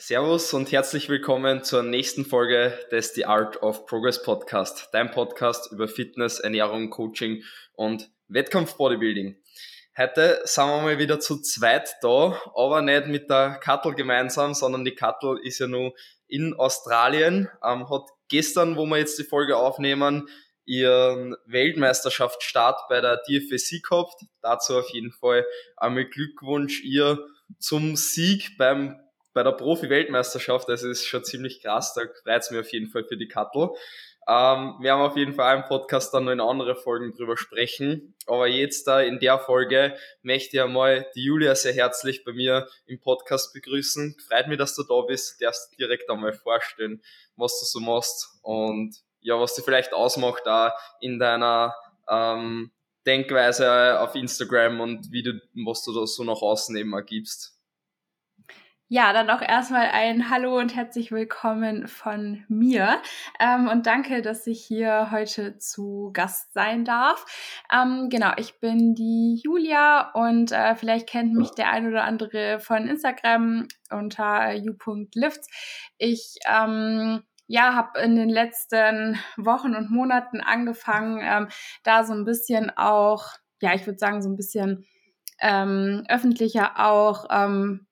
Servus und herzlich willkommen zur nächsten Folge des The Art of Progress Podcast, dein Podcast über Fitness, Ernährung, Coaching und Wettkampf-Bodybuilding. Heute sind wir mal wieder zu zweit da, aber nicht mit der Kattel gemeinsam, sondern die Kattel ist ja nur in Australien, ähm, hat gestern, wo wir jetzt die Folge aufnehmen, ihren Weltmeisterschaftsstart bei der DFSC gehabt. Dazu auf jeden Fall einmal Glückwunsch ihr zum Sieg beim bei der Profi-Weltmeisterschaft, das ist schon ziemlich krass, da freut es mich auf jeden Fall für die Kattel. Ähm, wir haben auf jeden Fall im Podcast dann noch in andere Folgen drüber sprechen. Aber jetzt da in der Folge möchte ich einmal die Julia sehr herzlich bei mir im Podcast begrüßen. Freut mich, dass du da bist. Du darfst direkt einmal vorstellen, was du so machst und ja, was dich vielleicht ausmacht da in deiner ähm, Denkweise auf Instagram und wie du, was du da so nach außen eben ergibst. Ja, dann auch erstmal ein Hallo und herzlich willkommen von mir. Ähm, und danke, dass ich hier heute zu Gast sein darf. Ähm, genau, ich bin die Julia und äh, vielleicht kennt mich der ein oder andere von Instagram unter u.lifts. Ich ähm, ja, habe in den letzten Wochen und Monaten angefangen, ähm, da so ein bisschen auch, ja, ich würde sagen, so ein bisschen ähm, öffentlicher auch ähm,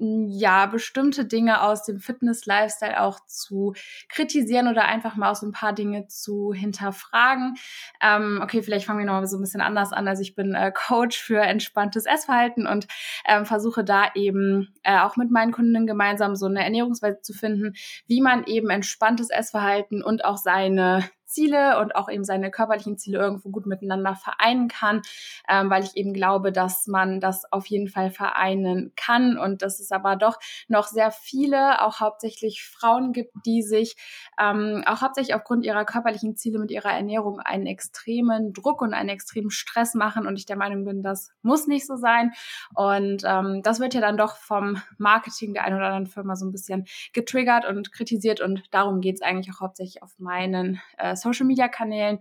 ja, bestimmte Dinge aus dem Fitness-Lifestyle auch zu kritisieren oder einfach mal so ein paar Dinge zu hinterfragen. Ähm, okay, vielleicht fangen wir nochmal so ein bisschen anders an. Also ich bin äh, Coach für entspanntes Essverhalten und ähm, versuche da eben äh, auch mit meinen Kundinnen gemeinsam so eine Ernährungsweise zu finden, wie man eben entspanntes Essverhalten und auch seine Ziele und auch eben seine körperlichen Ziele irgendwo gut miteinander vereinen kann, ähm, weil ich eben glaube, dass man das auf jeden Fall vereinen kann und dass es aber doch noch sehr viele, auch hauptsächlich Frauen gibt, die sich ähm, auch hauptsächlich aufgrund ihrer körperlichen Ziele mit ihrer Ernährung einen extremen Druck und einen extremen Stress machen und ich der Meinung bin, das muss nicht so sein. Und ähm, das wird ja dann doch vom Marketing der einen oder anderen Firma so ein bisschen getriggert und kritisiert und darum geht es eigentlich auch hauptsächlich auf meinen äh, Social Media Kanälen.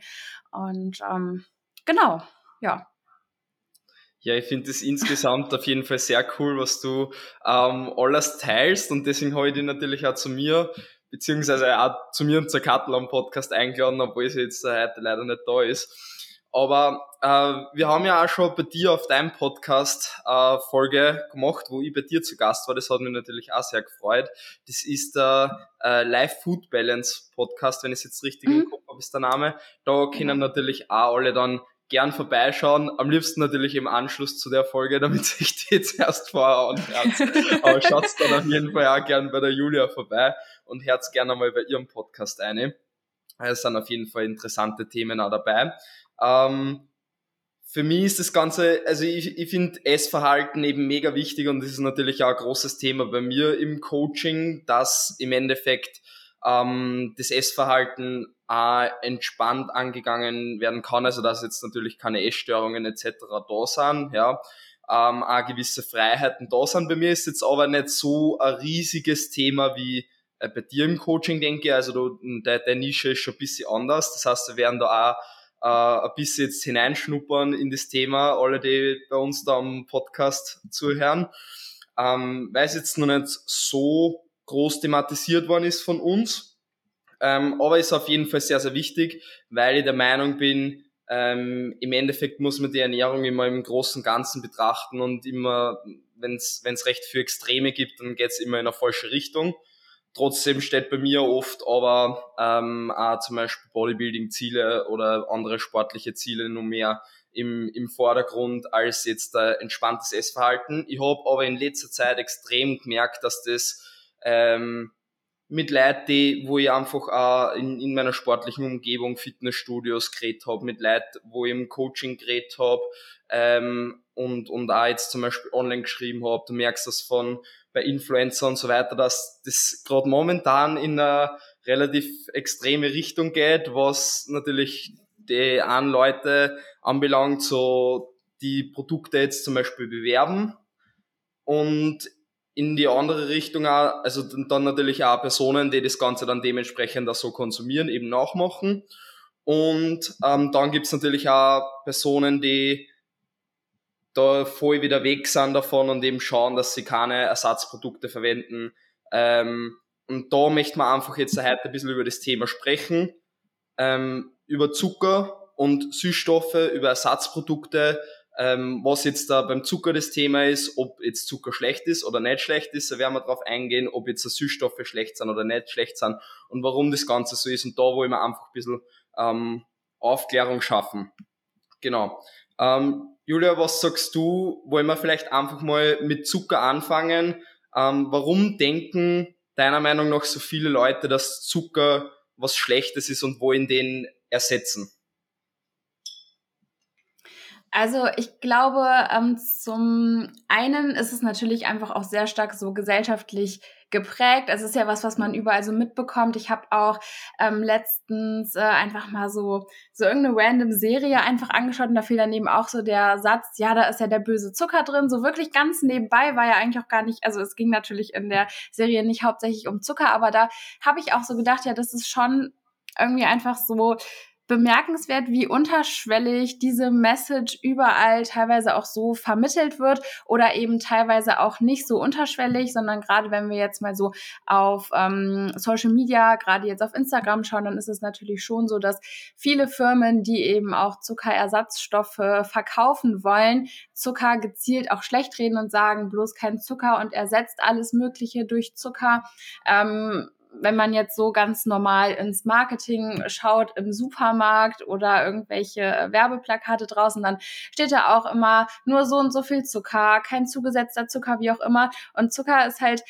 Und ähm, genau, ja. Ja, ich finde es insgesamt auf jeden Fall sehr cool, was du ähm, alles teilst und deswegen habe ich dich natürlich auch zu mir, beziehungsweise auch zu mir und zur Kattel am Podcast eingeladen, obwohl sie jetzt heute leider nicht da ist. Aber äh, wir haben ja auch schon bei dir auf deinem Podcast äh, Folge gemacht, wo ich bei dir zu Gast war. Das hat mich natürlich auch sehr gefreut. Das ist der äh, Live Food Balance Podcast, wenn ich es jetzt richtig mhm. im Kopf ist der Name. Da können mhm. natürlich auch alle dann gern vorbeischauen. Am liebsten natürlich im Anschluss zu der Folge, damit sich die jetzt erst vorher anhört. Aber schaut dann auf jeden Fall auch gern bei der Julia vorbei und hört gerne mal bei ihrem Podcast eine. Es sind auf jeden Fall interessante Themen auch dabei. Ähm, für mich ist das Ganze, also ich, ich finde Essverhalten eben mega wichtig und das ist natürlich auch ein großes Thema bei mir im Coaching, dass im Endeffekt ähm, das Essverhalten auch entspannt angegangen werden kann, also dass jetzt natürlich keine Essstörungen etc. da sind, ja, ähm, auch gewisse Freiheiten da sind. Bei mir ist jetzt aber nicht so ein riesiges Thema wie äh, bei dir im Coaching, denke ich, also der Nische ist schon ein bisschen anders, das heißt, wir werden da auch äh, ein bisschen jetzt hineinschnuppern in das Thema, alle, die bei uns da am Podcast zuhören. Ähm, weil es jetzt noch nicht so groß thematisiert worden ist von uns. Ähm, aber ist auf jeden Fall sehr, sehr wichtig, weil ich der Meinung bin, ähm, im Endeffekt muss man die Ernährung immer im großen Ganzen betrachten und immer, wenn es recht für Extreme gibt, dann geht es immer in eine falsche Richtung. Trotzdem steht bei mir oft aber ähm, auch zum Beispiel Bodybuilding-Ziele oder andere sportliche Ziele nur mehr im, im Vordergrund als jetzt äh, entspanntes Essverhalten. Ich habe aber in letzter Zeit extrem gemerkt, dass das ähm, mit Leuten, die, wo ich einfach auch in, in meiner sportlichen Umgebung Fitnessstudios geredet habe, mit Leuten, wo ich im Coaching geredet habe ähm, und, und auch jetzt zum Beispiel online geschrieben habe, du merkst das von bei Influencer und so weiter, dass das gerade momentan in eine relativ extreme Richtung geht, was natürlich die einen Leute anbelangt, so die Produkte jetzt zum Beispiel bewerben. Und in die andere Richtung auch, also dann natürlich auch Personen, die das Ganze dann dementsprechend auch so konsumieren, eben nachmachen. Und ähm, dann gibt's natürlich auch Personen, die da voll wieder weg sind davon und eben schauen, dass sie keine Ersatzprodukte verwenden. Ähm, und da möchte man einfach jetzt heute ein bisschen über das Thema sprechen, ähm, über Zucker und Süßstoffe, über Ersatzprodukte, ähm, was jetzt da beim Zucker das Thema ist, ob jetzt Zucker schlecht ist oder nicht schlecht ist, da werden wir drauf eingehen, ob jetzt Süßstoffe schlecht sind oder nicht schlecht sind und warum das Ganze so ist. Und da wollen wir einfach ein bisschen ähm, Aufklärung schaffen. Genau. Ähm, Julia, was sagst du? Wollen wir vielleicht einfach mal mit Zucker anfangen? Ähm, warum denken deiner Meinung nach so viele Leute, dass Zucker was Schlechtes ist und wollen den ersetzen? Also ich glaube, ähm, zum einen ist es natürlich einfach auch sehr stark so gesellschaftlich geprägt. Es ist ja was, was man überall so mitbekommt. Ich habe auch ähm, letztens äh, einfach mal so so irgendeine random Serie einfach angeschaut und da fiel dann eben auch so der Satz, ja, da ist ja der böse Zucker drin. So wirklich ganz nebenbei war ja eigentlich auch gar nicht, also es ging natürlich in der Serie nicht hauptsächlich um Zucker, aber da habe ich auch so gedacht, ja, das ist schon irgendwie einfach so bemerkenswert, wie unterschwellig diese Message überall teilweise auch so vermittelt wird oder eben teilweise auch nicht so unterschwellig, sondern gerade wenn wir jetzt mal so auf ähm, Social Media, gerade jetzt auf Instagram schauen, dann ist es natürlich schon so, dass viele Firmen, die eben auch Zuckerersatzstoffe verkaufen wollen, Zucker gezielt auch schlecht reden und sagen, bloß kein Zucker und ersetzt alles Mögliche durch Zucker. Ähm, wenn man jetzt so ganz normal ins Marketing schaut im Supermarkt oder irgendwelche Werbeplakate draußen, dann steht da auch immer nur so und so viel Zucker, kein zugesetzter Zucker, wie auch immer. Und Zucker ist halt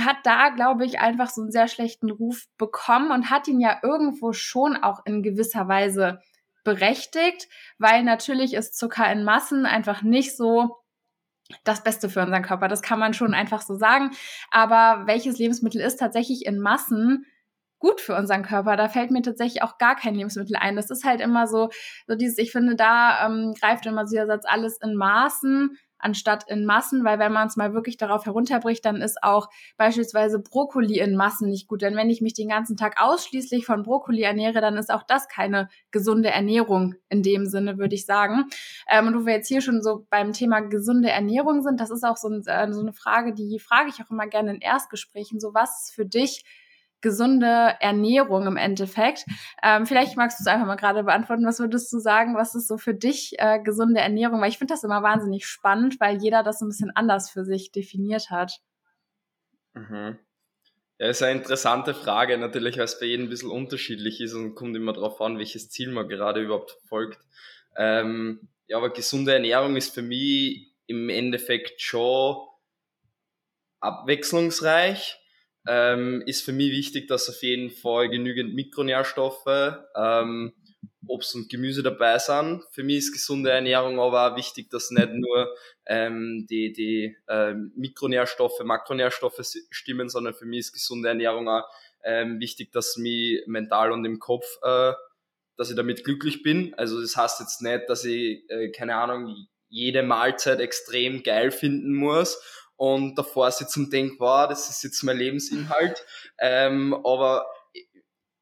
hat da, glaube ich, einfach so einen sehr schlechten Ruf bekommen und hat ihn ja irgendwo schon auch in gewisser Weise berechtigt, weil natürlich ist Zucker in Massen einfach nicht so das Beste für unseren Körper. Das kann man schon einfach so sagen. Aber welches Lebensmittel ist tatsächlich in Massen gut für unseren Körper? Da fällt mir tatsächlich auch gar kein Lebensmittel ein. Das ist halt immer so, so dieses, ich finde, da ähm, greift immer so der Satz alles in Maßen anstatt in Massen, weil wenn man es mal wirklich darauf herunterbricht, dann ist auch beispielsweise Brokkoli in Massen nicht gut. Denn wenn ich mich den ganzen Tag ausschließlich von Brokkoli ernähre, dann ist auch das keine gesunde Ernährung in dem Sinne, würde ich sagen. Ähm, und wo wir jetzt hier schon so beim Thema gesunde Ernährung sind, das ist auch so, ein, äh, so eine Frage, die frage ich auch immer gerne in Erstgesprächen. So, was ist für dich gesunde Ernährung im Endeffekt. Ähm, vielleicht magst du es einfach mal gerade beantworten. Was würdest du sagen, was ist so für dich äh, gesunde Ernährung? Weil ich finde das immer wahnsinnig spannend, weil jeder das ein bisschen anders für sich definiert hat. Mhm. Ja, ist eine interessante Frage, natürlich, weil es bei jedem ein bisschen unterschiedlich ist und kommt immer darauf an, welches Ziel man gerade überhaupt verfolgt. Ähm, ja, aber gesunde Ernährung ist für mich im Endeffekt schon abwechslungsreich ähm, ist für mich wichtig, dass auf jeden Fall genügend Mikronährstoffe, ähm, Obst und Gemüse dabei sind. Für mich ist gesunde Ernährung aber auch wichtig, dass nicht nur ähm, die, die ähm, Mikronährstoffe, Makronährstoffe stimmen, sondern für mich ist gesunde Ernährung auch ähm, wichtig, dass mich mental und im Kopf, äh, dass ich damit glücklich bin. Also das heißt jetzt nicht, dass ich, äh, keine Ahnung, jede Mahlzeit extrem geil finden muss und davor sitze und denke, wow, das ist jetzt mein Lebensinhalt. Ähm, aber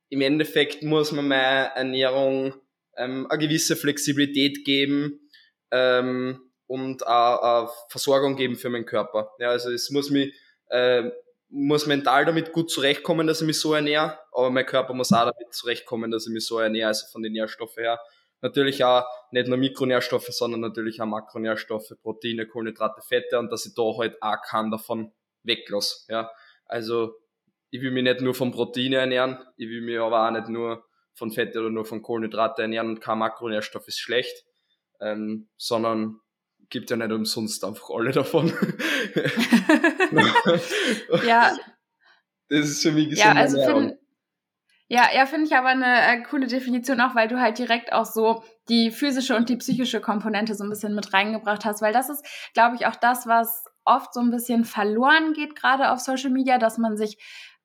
im Endeffekt muss man meiner Ernährung ähm, eine gewisse Flexibilität geben ähm, und auch eine Versorgung geben für meinen Körper. Ja, also es muss mich äh, muss mental damit gut zurechtkommen, dass ich mich so ernähre, aber mein Körper muss auch damit zurechtkommen, dass ich mich so ernähre, also von den Nährstoffen her natürlich auch nicht nur Mikronährstoffe, sondern natürlich auch Makronährstoffe, Proteine, Kohlenhydrate, Fette und dass ich da halt auch keinen davon weglasse. Ja. Also ich will mich nicht nur von Proteine ernähren, ich will mich aber auch nicht nur von Fette oder nur von Kohlenhydrate ernähren und kein Makronährstoff ist schlecht, ähm, sondern gibt ja nicht umsonst einfach alle davon. ja. Das ist für mich gesunde ja, also Ernährung. Ja, ja, finde ich aber eine äh, coole Definition auch, weil du halt direkt auch so die physische und die psychische Komponente so ein bisschen mit reingebracht hast, weil das ist, glaube ich, auch das, was oft so ein bisschen verloren geht, gerade auf Social Media, dass man sich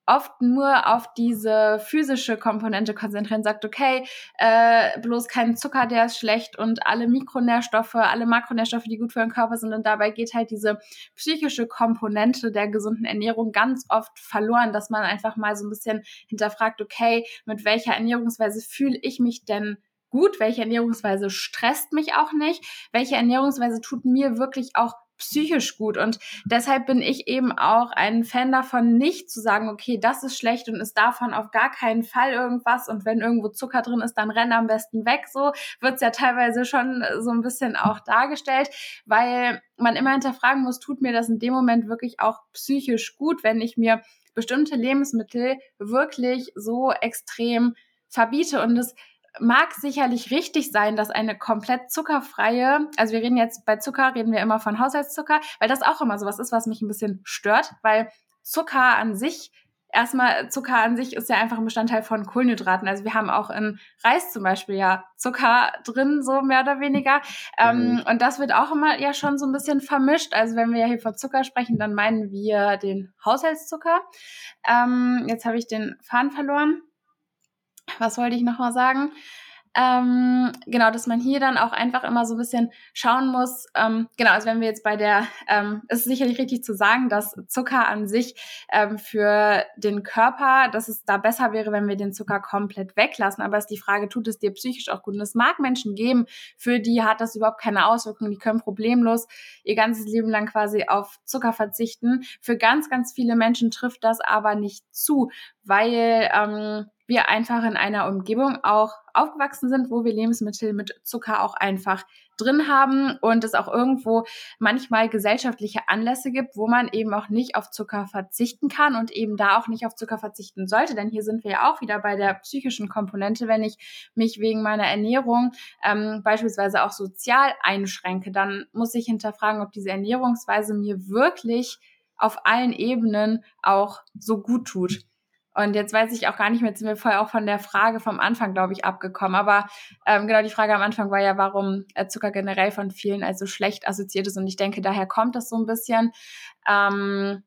oft nur auf diese physische Komponente konzentrieren, sagt, okay, äh, bloß kein Zucker, der ist schlecht und alle Mikronährstoffe, alle Makronährstoffe, die gut für den Körper sind. Und dabei geht halt diese psychische Komponente der gesunden Ernährung ganz oft verloren, dass man einfach mal so ein bisschen hinterfragt, okay, mit welcher Ernährungsweise fühle ich mich denn gut, welche Ernährungsweise stresst mich auch nicht, welche Ernährungsweise tut mir wirklich auch psychisch gut. Und deshalb bin ich eben auch ein Fan davon, nicht zu sagen, okay, das ist schlecht und ist davon auf gar keinen Fall irgendwas. Und wenn irgendwo Zucker drin ist, dann renn am besten weg. So wird's ja teilweise schon so ein bisschen auch dargestellt, weil man immer hinterfragen muss, tut mir das in dem Moment wirklich auch psychisch gut, wenn ich mir bestimmte Lebensmittel wirklich so extrem verbiete. Und es mag sicherlich richtig sein, dass eine komplett zuckerfreie, also wir reden jetzt bei Zucker, reden wir immer von Haushaltszucker, weil das auch immer sowas ist, was mich ein bisschen stört, weil Zucker an sich, erstmal Zucker an sich ist ja einfach ein Bestandteil von Kohlenhydraten. Also wir haben auch in Reis zum Beispiel ja Zucker drin, so mehr oder weniger. Ähm, mhm. und das wird auch immer ja schon so ein bisschen vermischt. Also wenn wir ja hier von Zucker sprechen, dann meinen wir den Haushaltszucker. Ähm, jetzt habe ich den Faden verloren was wollte ich noch mal sagen? Ähm, genau, dass man hier dann auch einfach immer so ein bisschen schauen muss. Ähm, genau, also wenn wir jetzt bei der, ähm, es ist sicherlich richtig zu sagen, dass Zucker an sich ähm, für den Körper, dass es da besser wäre, wenn wir den Zucker komplett weglassen. Aber es ist die Frage, tut es dir psychisch auch gut? Und es mag Menschen geben, für die hat das überhaupt keine Auswirkungen. Die können problemlos ihr ganzes Leben lang quasi auf Zucker verzichten. Für ganz, ganz viele Menschen trifft das aber nicht zu, weil ähm, wir einfach in einer Umgebung auch aufgewachsen sind, wo wir Lebensmittel mit Zucker auch einfach drin haben und es auch irgendwo manchmal gesellschaftliche Anlässe gibt, wo man eben auch nicht auf Zucker verzichten kann und eben da auch nicht auf Zucker verzichten sollte. Denn hier sind wir ja auch wieder bei der psychischen Komponente. Wenn ich mich wegen meiner Ernährung ähm, beispielsweise auch sozial einschränke, dann muss ich hinterfragen, ob diese Ernährungsweise mir wirklich auf allen Ebenen auch so gut tut. Und jetzt weiß ich auch gar nicht mehr, jetzt sind wir vorher auch von der Frage vom Anfang, glaube ich, abgekommen. Aber ähm, genau die Frage am Anfang war ja, warum äh, Zucker generell von vielen also schlecht assoziiert ist. Und ich denke, daher kommt das so ein bisschen. Ähm,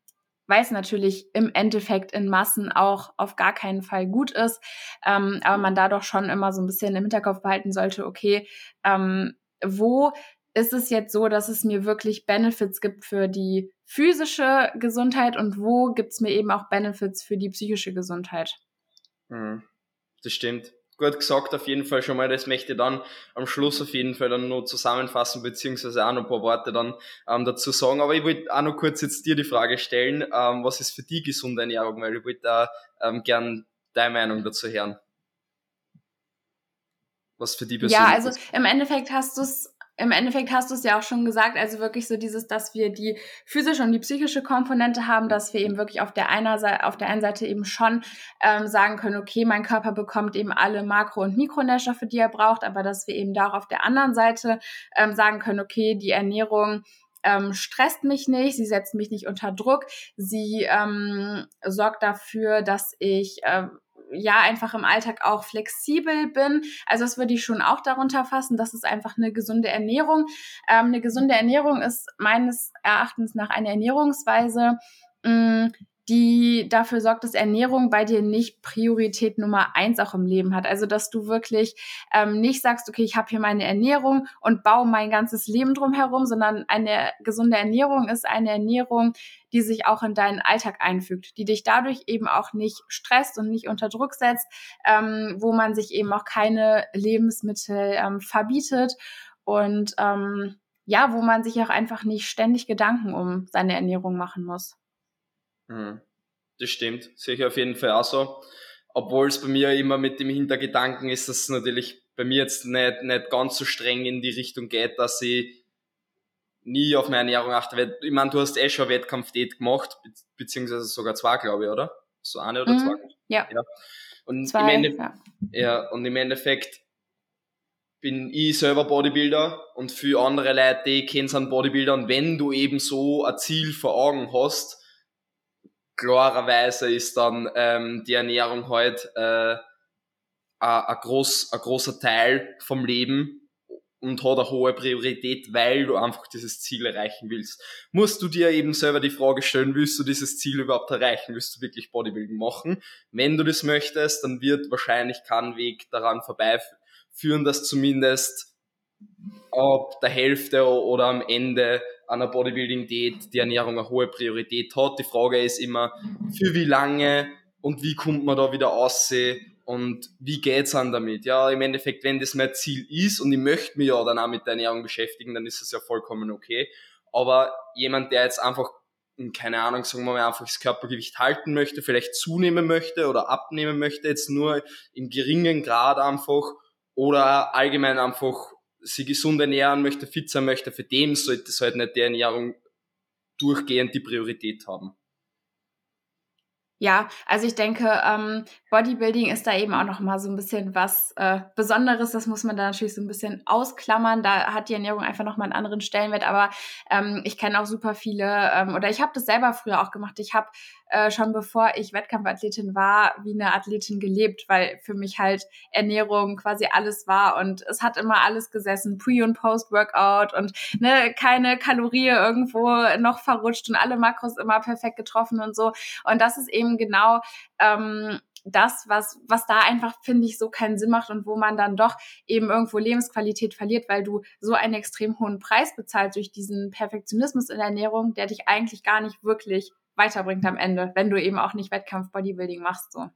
weil es natürlich im Endeffekt in Massen auch auf gar keinen Fall gut ist, ähm, aber man da doch schon immer so ein bisschen im Hinterkopf behalten sollte, okay, ähm, wo ist es jetzt so, dass es mir wirklich Benefits gibt für die physische Gesundheit und wo gibt es mir eben auch Benefits für die psychische Gesundheit? Mhm. Das stimmt. Gut gesagt, auf jeden Fall schon mal. Das möchte ich dann am Schluss auf jeden Fall dann noch zusammenfassen, beziehungsweise auch noch ein paar Worte dann ähm, dazu sagen. Aber ich wollte auch noch kurz jetzt dir die Frage stellen, ähm, was ist für die gesunde Ernährung? Weil ich wollte da ähm, gern deine Meinung dazu hören. Was für die persönlich Ja, also im Endeffekt hast du es im Endeffekt hast du es ja auch schon gesagt, also wirklich so dieses, dass wir die physische und die psychische Komponente haben, dass wir eben wirklich auf der, einer Seite, auf der einen Seite eben schon ähm, sagen können, okay, mein Körper bekommt eben alle Makro- und Mikronährstoffe, die er braucht, aber dass wir eben da auch auf der anderen Seite ähm, sagen können, okay, die Ernährung ähm, stresst mich nicht, sie setzt mich nicht unter Druck, sie ähm, sorgt dafür, dass ich äh, ja einfach im Alltag auch flexibel bin. Also das würde ich schon auch darunter fassen. Das ist einfach eine gesunde Ernährung. Ähm, eine gesunde Ernährung ist meines Erachtens nach eine Ernährungsweise, mh, mm, die dafür sorgt, dass Ernährung bei dir nicht Priorität Nummer eins auch im Leben hat. Also dass du wirklich ähm, nicht sagst, okay, ich habe hier meine Ernährung und baue mein ganzes Leben drumherum, sondern eine gesunde Ernährung ist eine Ernährung, die sich auch in deinen Alltag einfügt, die dich dadurch eben auch nicht stresst und nicht unter Druck setzt, ähm, wo man sich eben auch keine Lebensmittel ähm, verbietet und ähm, ja, wo man sich auch einfach nicht ständig Gedanken um seine Ernährung machen muss. Mhm. Das stimmt, sehe ich auf jeden Fall auch so. Obwohl es bei mir immer mit dem Hintergedanken ist, dass es natürlich bei mir jetzt nicht, nicht ganz so streng in die Richtung geht, dass ich nie auf meine Ernährung achte. Ich meine, du hast eh schon Wettkampfdiät gemacht, beziehungsweise sogar zwei, glaube ich, oder? So eine oder mhm. zwei? Ja. ja. Und, zwei, im ja. ja. und im Endeffekt bin ich selber Bodybuilder und für andere Leute, die kennen sind Bodybuilder und wenn du eben so ein Ziel vor Augen hast, klarerweise ist dann ähm, die Ernährung halt äh, ein, groß, ein großer Teil vom Leben und hat eine hohe Priorität, weil du einfach dieses Ziel erreichen willst. Musst du dir eben selber die Frage stellen, willst du dieses Ziel überhaupt erreichen? Willst du wirklich Bodybuilding machen? Wenn du das möchtest, dann wird wahrscheinlich kein Weg daran vorbeiführen, dass zumindest ab der Hälfte oder am Ende einer Bodybuilding-Diät die Ernährung eine hohe Priorität hat. Die Frage ist immer, für wie lange und wie kommt man da wieder aussehen und wie geht's an damit? Ja, im Endeffekt, wenn das mein Ziel ist und ich möchte mich ja dann auch mit der Ernährung beschäftigen, dann ist es ja vollkommen okay. Aber jemand, der jetzt einfach, hm, keine Ahnung, sagen wir mal, einfach das Körpergewicht halten möchte, vielleicht zunehmen möchte oder abnehmen möchte, jetzt nur im geringen Grad einfach oder allgemein einfach sich gesund ernähren möchte, fit sein möchte, für den sollte es halt nicht die Ernährung durchgehend die Priorität haben. Ja, also ich denke, ähm, Bodybuilding ist da eben auch noch mal so ein bisschen was äh, Besonderes. Das muss man da natürlich so ein bisschen ausklammern. Da hat die Ernährung einfach noch mal einen anderen Stellenwert. Aber ähm, ich kenne auch super viele ähm, oder ich habe das selber früher auch gemacht. Ich habe äh, schon bevor ich Wettkampfathletin war, wie eine Athletin gelebt, weil für mich halt Ernährung quasi alles war und es hat immer alles gesessen, Pre- und Post-Workout und ne, keine Kalorie irgendwo noch verrutscht und alle Makros immer perfekt getroffen und so. Und das ist eben genau ähm, das, was, was da einfach, finde ich, so keinen Sinn macht und wo man dann doch eben irgendwo Lebensqualität verliert, weil du so einen extrem hohen Preis bezahlst durch diesen Perfektionismus in der Ernährung, der dich eigentlich gar nicht wirklich weiterbringt am Ende, wenn du eben auch nicht Wettkampf-Bodybuilding machst, so.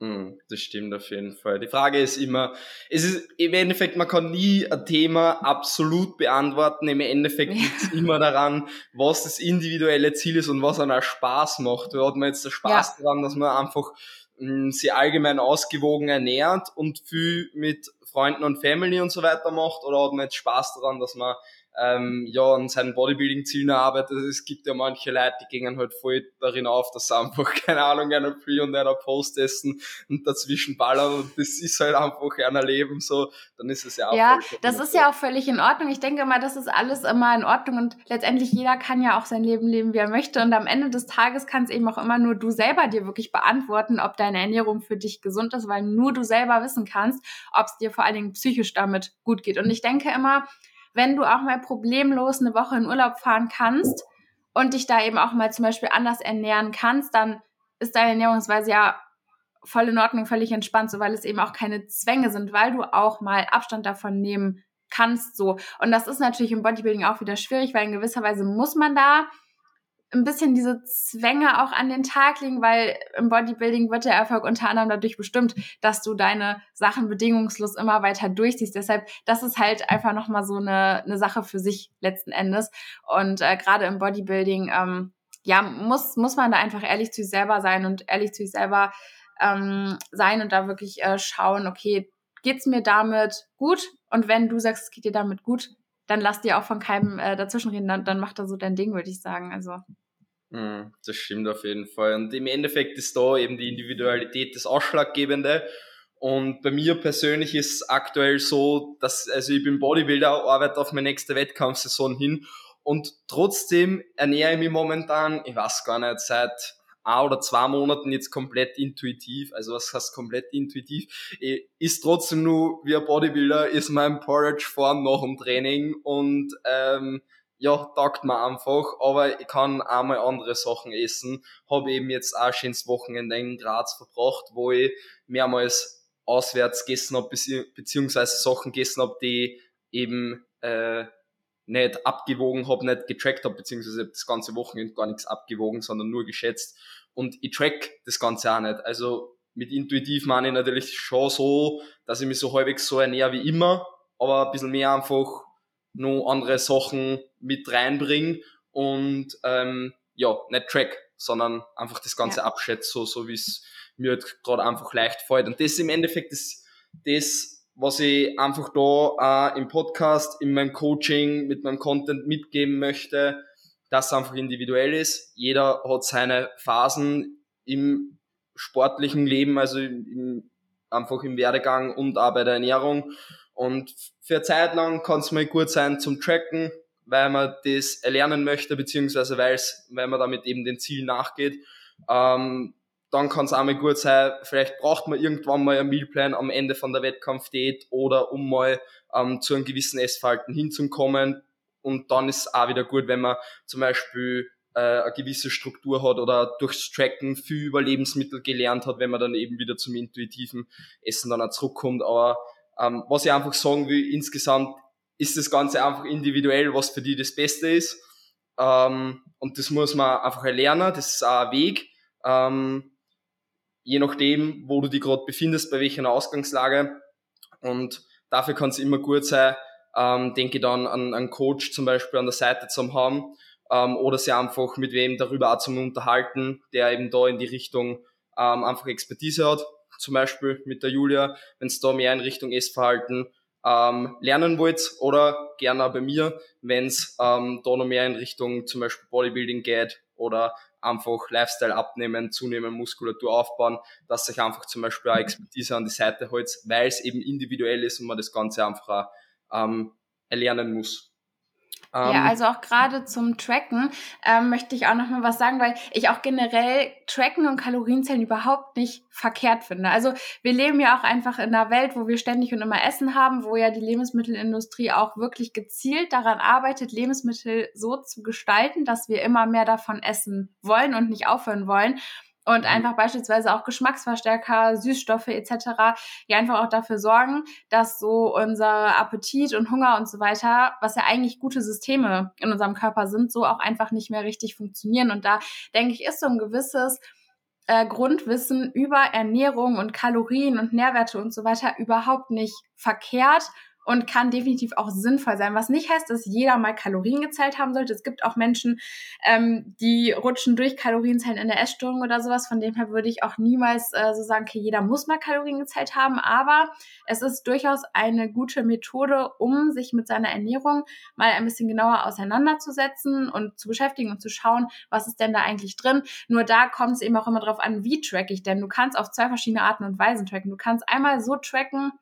Hm, das stimmt auf jeden Fall. Die Frage ist immer, es ist im Endeffekt, man kann nie ein Thema absolut beantworten. Im Endeffekt ja. liegt es immer daran, was das individuelle Ziel ist und was einem Spaß macht. Da hat man jetzt den Spaß ja. daran, dass man einfach mh, hm, sie allgemein ausgewogen ernährt und viel mit Freunden und Family und so weiter macht oder hat man jetzt Spaß daran, dass man ähm, ja, an seinen Bodybuilding-Zielen arbeitet. Es gibt ja manche Leute, die gehen halt voll darin auf, dass sie einfach, keine Ahnung, einer Pre- und einer Post essen und dazwischen ballern und das ist halt einfach ein Leben so, dann ist es ja auch Ja, das ist ja auch völlig in Ordnung. Ich denke mal, das ist alles immer in Ordnung und letztendlich jeder kann ja auch sein Leben leben, wie er möchte und am Ende des Tages kann es eben auch immer nur du selber dir wirklich beantworten, ob deine Ernährung für dich gesund ist, weil nur du selber wissen kannst, ob es dir vor allen Dingen psychisch damit gut geht. Und ich denke immer, wenn du auch mal problemlos eine Woche in Urlaub fahren kannst und dich da eben auch mal zum Beispiel anders ernähren kannst, dann ist deine Ernährungsweise ja voll in Ordnung, völlig entspannt, so weil es eben auch keine Zwänge sind, weil du auch mal Abstand davon nehmen kannst, so. Und das ist natürlich im Bodybuilding auch wieder schwierig, weil in gewisser Weise muss man da ein bisschen diese Zwänge auch an den Tag legen, weil im Bodybuilding wird der Erfolg unter anderem dadurch bestimmt, dass du deine Sachen bedingungslos immer weiter durchziehst. Deshalb, das ist halt einfach nochmal so eine, eine Sache für sich letzten Endes. Und äh, gerade im Bodybuilding, ähm, ja, muss, muss man da einfach ehrlich zu sich selber sein und ehrlich zu sich selber ähm, sein und da wirklich äh, schauen, okay, geht's mir damit gut? Und wenn du sagst, es geht dir damit gut, dann lass dir auch von keinem äh, dazwischenreden, dann, dann mach da so dein Ding, würde ich sagen. Also. Mm, das stimmt auf jeden Fall. Und im Endeffekt ist da eben die Individualität das Ausschlaggebende. Und bei mir persönlich ist aktuell so, dass, also ich bin Bodybuilder, arbeite auf meine nächste Wettkampfsaison hin und trotzdem ernähre ich mich momentan, ich weiß gar nicht, seit ein oder zwei Monaten jetzt komplett intuitiv. Also was heißt komplett intuitiv? Ist trotzdem nur wie ein Bodybuilder, ist mein Porridge vor und nach dem Training und ähm, ja, taugt mir einfach, aber ich kann auch mal andere Sachen essen. Habe eben jetzt auch schönes Wochenende in Graz verbracht, wo ich mehrmals auswärts gegessen habe, beziehungsweise Sachen gegessen habe, die eben äh, nicht abgewogen habe, nicht getrackt habe, beziehungsweise das ganze Wochenende gar nichts abgewogen, sondern nur geschätzt und ich track das Ganze auch nicht. Also mit intuitiv meine ich natürlich schon so, dass ich mich so halbwegs so ernähre wie immer, aber ein bisschen mehr einfach noch andere Sachen mit reinbringe und ähm, ja, nicht track, sondern einfach das Ganze ja. abschätze, so, so wie es mir halt gerade einfach leicht fällt. Und das ist im Endeffekt das, das was ich einfach da äh, im Podcast, in meinem Coaching, mit meinem Content mitgeben möchte, das einfach individuell ist. Jeder hat seine Phasen im sportlichen Leben, also im, einfach im Werdegang und auch bei der Ernährung. Und für eine Zeit lang kann es mal gut sein zum Tracken, weil man das erlernen möchte, beziehungsweise weil man damit eben den Ziel nachgeht. Ähm, dann kann es auch mal gut sein, vielleicht braucht man irgendwann mal einen Mealplan am Ende von der Wettkampfdiät oder um mal ähm, zu einem gewissen Essverhalten hinzukommen, und dann ist es auch wieder gut, wenn man zum Beispiel äh, eine gewisse Struktur hat oder durchs Tracken viel über Lebensmittel gelernt hat, wenn man dann eben wieder zum intuitiven Essen dann auch zurückkommt. Aber ähm, was ich einfach sagen will, insgesamt ist das Ganze einfach individuell, was für die das Beste ist. Ähm, und das muss man einfach erlernen, das ist auch ein Weg. Ähm, je nachdem, wo du dich gerade befindest, bei welcher Ausgangslage. Und dafür kann es immer gut sein, ähm, denke dann an einen Coach zum Beispiel an der Seite zu haben ähm, oder sie einfach mit wem darüber auch zu unterhalten, der eben da in die Richtung ähm, einfach Expertise hat. Zum Beispiel mit der Julia, wenn es da mehr in Richtung Essverhalten ähm, lernen wollt oder gerne auch bei mir, wenn es ähm, da noch mehr in Richtung zum Beispiel Bodybuilding geht oder einfach Lifestyle abnehmen, zunehmen, Muskulatur aufbauen, dass sich einfach zum Beispiel auch Expertise an die Seite holt, weil es eben individuell ist und man das Ganze einfach auch, ähm, erlernen muss. Ja, ähm, also auch gerade zum Tracken ähm, möchte ich auch noch mal was sagen, weil ich auch generell Tracken und Kalorienzellen überhaupt nicht verkehrt finde. Also wir leben ja auch einfach in einer Welt, wo wir ständig und immer Essen haben, wo ja die Lebensmittelindustrie auch wirklich gezielt daran arbeitet, Lebensmittel so zu gestalten, dass wir immer mehr davon essen wollen und nicht aufhören wollen und mhm. einfach beispielsweise auch Geschmacksverstärker, Süßstoffe etc. ja einfach auch dafür sorgen, dass so unser Appetit und Hunger und so weiter, was ja eigentlich gute Systeme in unserem Körper sind, so auch einfach nicht mehr richtig funktionieren. Und da denke ich, ist so ein gewisses äh, Grundwissen über Ernährung und Kalorien und Nährwerte und so weiter überhaupt nicht verkehrt und kann definitiv auch sinnvoll sein. Was nicht heißt, dass jeder mal Kalorien gezählt haben sollte. Es gibt auch Menschen, ähm, die rutschen durch Kalorienzellen in der Essstörung oder sowas. Von dem her würde ich auch niemals äh, so sagen, okay, jeder muss mal Kalorien gezählt haben. Aber es ist durchaus eine gute Methode, um sich mit seiner Ernährung mal ein bisschen genauer auseinanderzusetzen und zu beschäftigen und zu schauen, was ist denn da eigentlich drin. Nur da kommt es eben auch immer darauf an, wie track ich denn. Du kannst auf zwei verschiedene Arten und Weisen tracken. Du kannst einmal so tracken,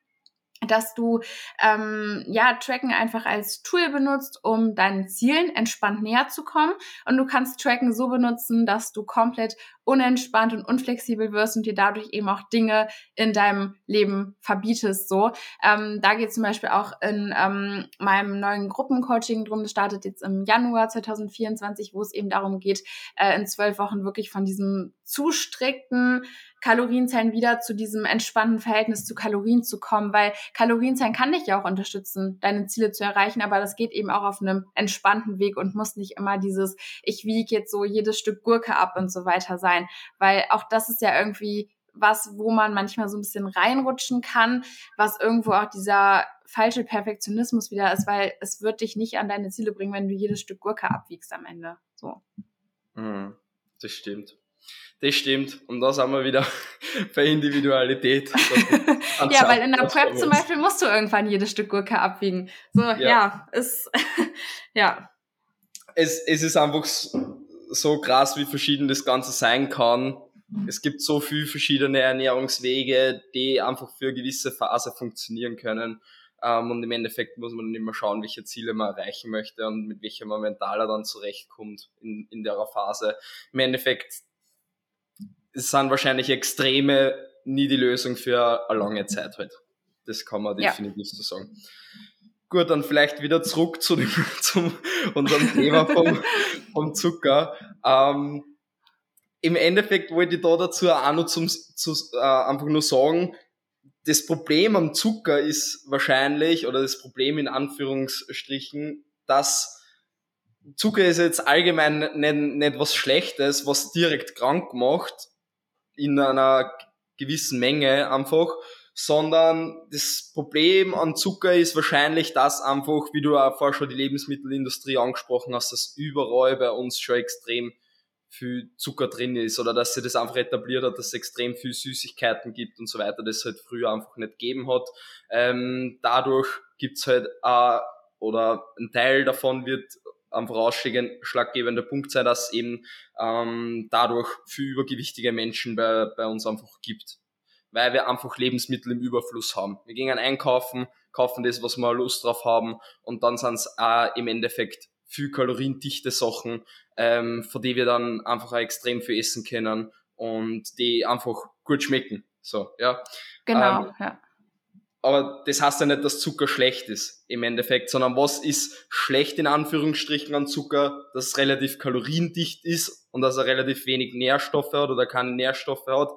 dass du ähm, ja Tracken einfach als Tool benutzt, um deinen Zielen entspannt näher zu kommen. Und du kannst Tracken so benutzen, dass du komplett unentspannt und unflexibel wirst und dir dadurch eben auch Dinge in deinem Leben verbietest. So, ähm, da geht zum Beispiel auch in ähm, meinem neuen Gruppencoaching drum. Das startet jetzt im Januar 2024, wo es eben darum geht, äh, in zwölf Wochen wirklich von diesem zu strikten Kalorienzellen wieder zu diesem entspannten Verhältnis zu Kalorien zu kommen, weil Kalorienzellen kann dich ja auch unterstützen, deine Ziele zu erreichen, aber das geht eben auch auf einem entspannten Weg und muss nicht immer dieses, ich wiege jetzt so jedes Stück Gurke ab und so weiter sein, weil auch das ist ja irgendwie was, wo man manchmal so ein bisschen reinrutschen kann, was irgendwo auch dieser falsche Perfektionismus wieder ist, weil es wird dich nicht an deine Ziele bringen, wenn du jedes Stück Gurke abwiegst am Ende. So. Mhm, das stimmt. Das stimmt. Und da sind wir wieder bei Individualität. ja, weil in der Prep zum Beispiel musst du irgendwann jedes Stück Gurke abwiegen. So, ja, ja ist, ja. Es, es ist einfach so krass, wie verschieden das Ganze sein kann. Es gibt so viele verschiedene Ernährungswege, die einfach für eine gewisse Phase funktionieren können. Ähm, und im Endeffekt muss man immer schauen, welche Ziele man erreichen möchte und mit welcher man mentaler dann zurechtkommt in, in der Phase. Im Endeffekt es sind wahrscheinlich Extreme nie die Lösung für eine lange Zeit halt. Das kann man definitiv ja. so sagen. Gut, dann vielleicht wieder zurück zu dem, zum unserem Thema vom, vom Zucker. Ähm, Im Endeffekt wollte ich da dazu auch noch zum, zu, äh, einfach nur sagen, das Problem am Zucker ist wahrscheinlich, oder das Problem in Anführungsstrichen, dass Zucker ist jetzt allgemein nicht, nicht was Schlechtes, was direkt krank macht, in einer gewissen Menge einfach, sondern das Problem an Zucker ist wahrscheinlich, dass einfach, wie du auch vorher schon die Lebensmittelindustrie angesprochen hast, dass überall bei uns schon extrem viel Zucker drin ist oder dass sie das einfach etabliert hat, dass es extrem viel Süßigkeiten gibt und so weiter, das es halt früher einfach nicht gegeben hat. Ähm, dadurch gibt's halt auch, oder ein Teil davon wird einfach ausschlaggebender Punkt sein, dass eben ähm, dadurch viel übergewichtige Menschen bei, bei uns einfach gibt. Weil wir einfach Lebensmittel im Überfluss haben. Wir gehen einkaufen, kaufen das, was wir Lust drauf haben und dann sind es auch im Endeffekt viel kaloriendichte Sachen, ähm, von die wir dann einfach auch extrem viel essen können und die einfach gut schmecken. So, ja. Genau, ähm, ja aber das heißt ja nicht, dass Zucker schlecht ist im Endeffekt, sondern was ist schlecht in Anführungsstrichen an Zucker, dass es relativ kaloriendicht ist und dass er relativ wenig Nährstoffe hat oder keine Nährstoffe hat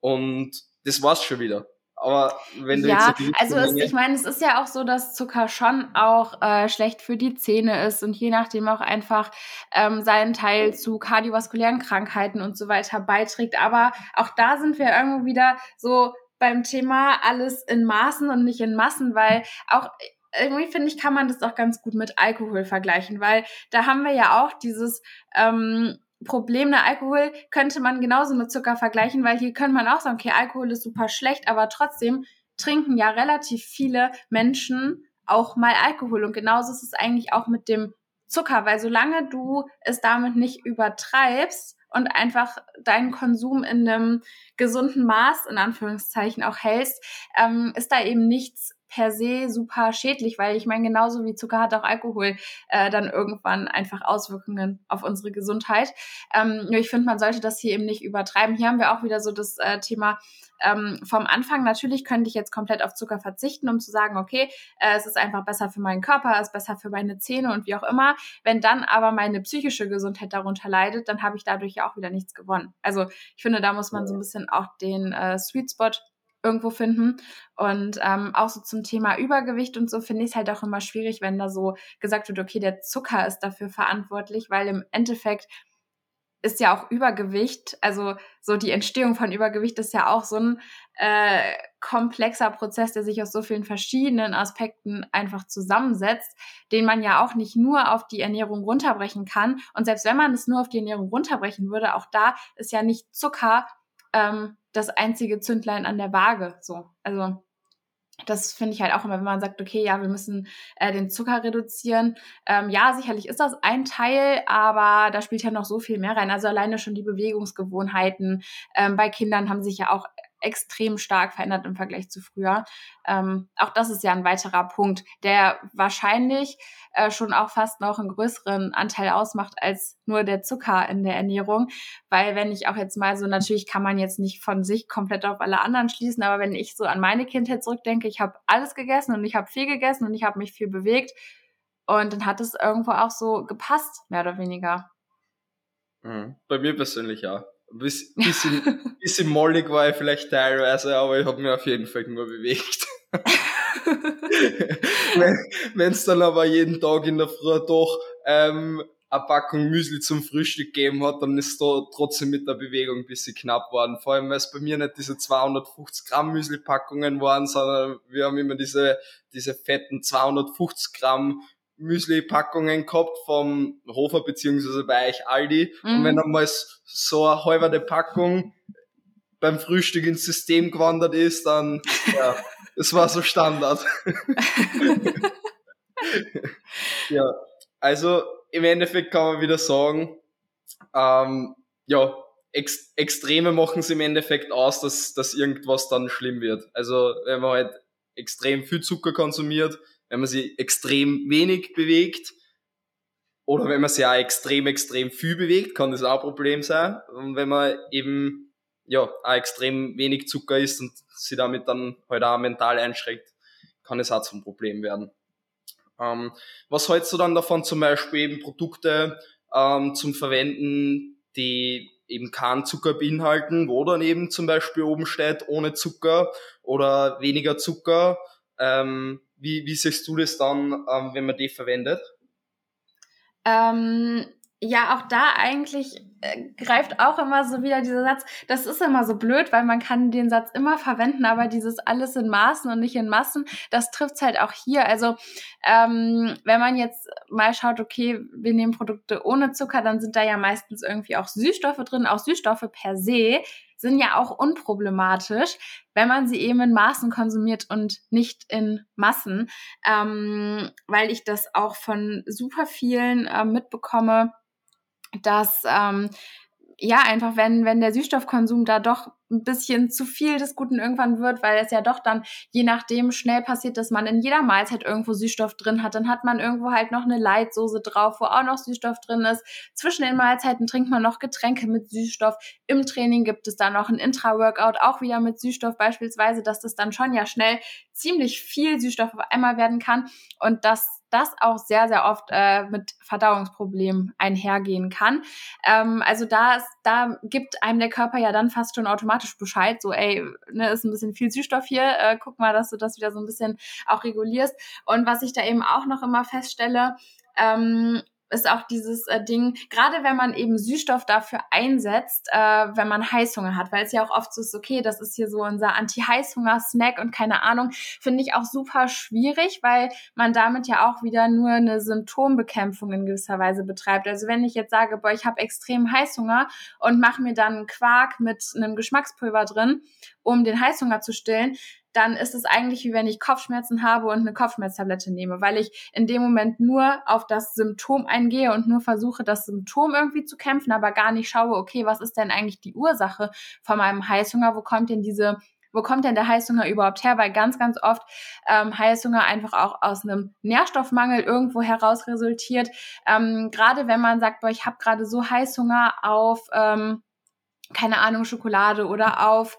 und das war's schon wieder. Aber wenn du ja, jetzt also es, ich meine, es ist ja auch so, dass Zucker schon auch äh, schlecht für die Zähne ist und je nachdem auch einfach ähm, seinen Teil zu kardiovaskulären Krankheiten und so weiter beiträgt. Aber auch da sind wir irgendwo wieder so beim Thema alles in Maßen und nicht in Massen, weil auch irgendwie finde ich, kann man das auch ganz gut mit Alkohol vergleichen, weil da haben wir ja auch dieses ähm, Problem, der Alkohol könnte man genauso mit Zucker vergleichen, weil hier könnte man auch sagen, okay, Alkohol ist super schlecht, aber trotzdem trinken ja relativ viele Menschen auch mal Alkohol. Und genauso ist es eigentlich auch mit dem Zucker, weil solange du es damit nicht übertreibst und einfach deinen Konsum in einem gesunden Maß, in Anführungszeichen, auch hältst, ähm, ist da eben nichts per se super schädlich, weil ich meine, genauso wie Zucker hat auch Alkohol äh, dann irgendwann einfach Auswirkungen auf unsere Gesundheit. Ähm, ich finde, man sollte das hier eben nicht übertreiben. Hier haben wir auch wieder so das äh, Thema ähm, vom Anfang. Natürlich könnte ich jetzt komplett auf Zucker verzichten, um zu sagen, okay, äh, es ist einfach besser für meinen Körper, es ist besser für meine Zähne und wie auch immer. Wenn dann aber meine psychische Gesundheit darunter leidet, dann habe ich dadurch ja auch wieder nichts gewonnen. Also ich finde, da muss man so ein bisschen auch den äh, Sweet Spot irgendwo finden. Und ähm, auch so zum Thema Übergewicht und so finde ich es halt auch immer schwierig, wenn da so gesagt wird, okay, der Zucker ist dafür verantwortlich, weil im Endeffekt ist ja auch Übergewicht, also so die Entstehung von Übergewicht ist ja auch so ein äh, komplexer Prozess, der sich aus so vielen verschiedenen Aspekten einfach zusammensetzt, den man ja auch nicht nur auf die Ernährung runterbrechen kann. Und selbst wenn man es nur auf die Ernährung runterbrechen würde, auch da ist ja nicht Zucker ähm, das einzige Zündlein an der Waage. So, also das finde ich halt auch immer, wenn man sagt, okay, ja, wir müssen äh, den Zucker reduzieren. Ähm, ja, sicherlich ist das ein Teil, aber da spielt ja noch so viel mehr rein. Also alleine schon die Bewegungsgewohnheiten. Ähm, bei Kindern haben sich ja auch extrem stark verändert im Vergleich zu früher. Ähm, auch das ist ja ein weiterer Punkt, der wahrscheinlich äh, schon auch fast noch einen größeren Anteil ausmacht als nur der Zucker in der Ernährung. Weil wenn ich auch jetzt mal so, natürlich kann man jetzt nicht von sich komplett auf alle anderen schließen, aber wenn ich so an meine Kindheit zurückdenke, ich habe alles gegessen und ich habe viel gegessen und ich habe mich viel bewegt. Und dann hat es irgendwo auch so gepasst, mehr oder weniger. Mhm. Bei mir persönlich ja. Bis, bisschen, bisschen mollig war ich vielleicht teilweise, aber ich habe mich auf jeden Fall nur bewegt. Wenn es dann aber jeden Tag in der Früh doch ähm, eine Packung Müsli zum Frühstück gegeben hat, dann ist da trotzdem mit der Bewegung ein bisschen knapp worden. Vor allem, weil es bei mir nicht diese 250 Gramm Müsli-Packungen waren, sondern wir haben immer diese, diese fetten 250 Gramm Müsli-Packungen gehabt vom Hofer beziehungsweise bei euch Aldi. Mhm. Und wenn dann mal so eine halbe Packung beim Frühstück ins System gewandert ist, dann, ja, es war so Standard. ja, also im Endeffekt kann man wieder sagen, ähm, ja, Ex Extreme machen es im Endeffekt aus, dass, dass irgendwas dann schlimm wird. Also wenn man halt extrem viel Zucker konsumiert, wenn man sich extrem wenig bewegt oder wenn man sich auch extrem, extrem viel bewegt, kann das auch ein Problem sein. Und wenn man eben ja, auch extrem wenig Zucker isst und sich damit dann halt auch mental einschränkt, kann es auch zum Problem werden. Ähm, was hältst du dann davon, zum Beispiel eben Produkte ähm, zum Verwenden, die eben keinen Zucker beinhalten, wo dann eben zum Beispiel oben steht, ohne Zucker oder weniger Zucker? Ähm, wie, wie siehst du das dann, ähm, wenn man die verwendet? Ähm, ja, auch da eigentlich greift auch immer so wieder dieser Satz. Das ist immer so blöd, weil man kann den Satz immer verwenden, aber dieses alles in Maßen und nicht in Massen, das trifft's halt auch hier. Also ähm, wenn man jetzt mal schaut, okay, wir nehmen Produkte ohne Zucker, dann sind da ja meistens irgendwie auch Süßstoffe drin. Auch Süßstoffe per se sind ja auch unproblematisch, wenn man sie eben in Maßen konsumiert und nicht in Massen, ähm, weil ich das auch von super vielen äh, mitbekomme, dass ähm, ja, einfach wenn, wenn der Süßstoffkonsum da doch ein bisschen zu viel des Guten irgendwann wird, weil es ja doch dann je nachdem schnell passiert, dass man in jeder Mahlzeit irgendwo Süßstoff drin hat. Dann hat man irgendwo halt noch eine Leitsoße drauf, wo auch noch Süßstoff drin ist. Zwischen den Mahlzeiten trinkt man noch Getränke mit Süßstoff. Im Training gibt es da noch ein Intra-Workout, auch wieder mit Süßstoff beispielsweise, dass das dann schon ja schnell ziemlich viel Süßstoff auf einmal werden kann. Und das das auch sehr, sehr oft äh, mit Verdauungsproblemen einhergehen kann. Ähm, also da, da gibt einem der Körper ja dann fast schon automatisch Bescheid, so ey, ne, ist ein bisschen viel Süßstoff hier, äh, guck mal, dass du das wieder so ein bisschen auch regulierst. Und was ich da eben auch noch immer feststelle, ähm, ist auch dieses äh, Ding, gerade wenn man eben Süßstoff dafür einsetzt, äh, wenn man Heißhunger hat, weil es ja auch oft so ist, okay, das ist hier so unser Anti-Heißhunger-Snack und keine Ahnung, finde ich auch super schwierig, weil man damit ja auch wieder nur eine Symptombekämpfung in gewisser Weise betreibt. Also wenn ich jetzt sage, boah, ich habe extrem Heißhunger und mache mir dann einen Quark mit einem Geschmackspulver drin, um den Heißhunger zu stillen, dann ist es eigentlich wie wenn ich Kopfschmerzen habe und eine Kopfschmerztablette nehme, weil ich in dem Moment nur auf das Symptom eingehe und nur versuche, das Symptom irgendwie zu kämpfen, aber gar nicht schaue, okay, was ist denn eigentlich die Ursache von meinem Heißhunger? Wo kommt denn diese wo kommt denn der Heißhunger überhaupt her? Weil ganz, ganz oft ähm, Heißhunger einfach auch aus einem Nährstoffmangel irgendwo heraus resultiert. Ähm, gerade wenn man sagt, boah, ich habe gerade so Heißhunger auf, ähm, keine Ahnung, Schokolade oder auf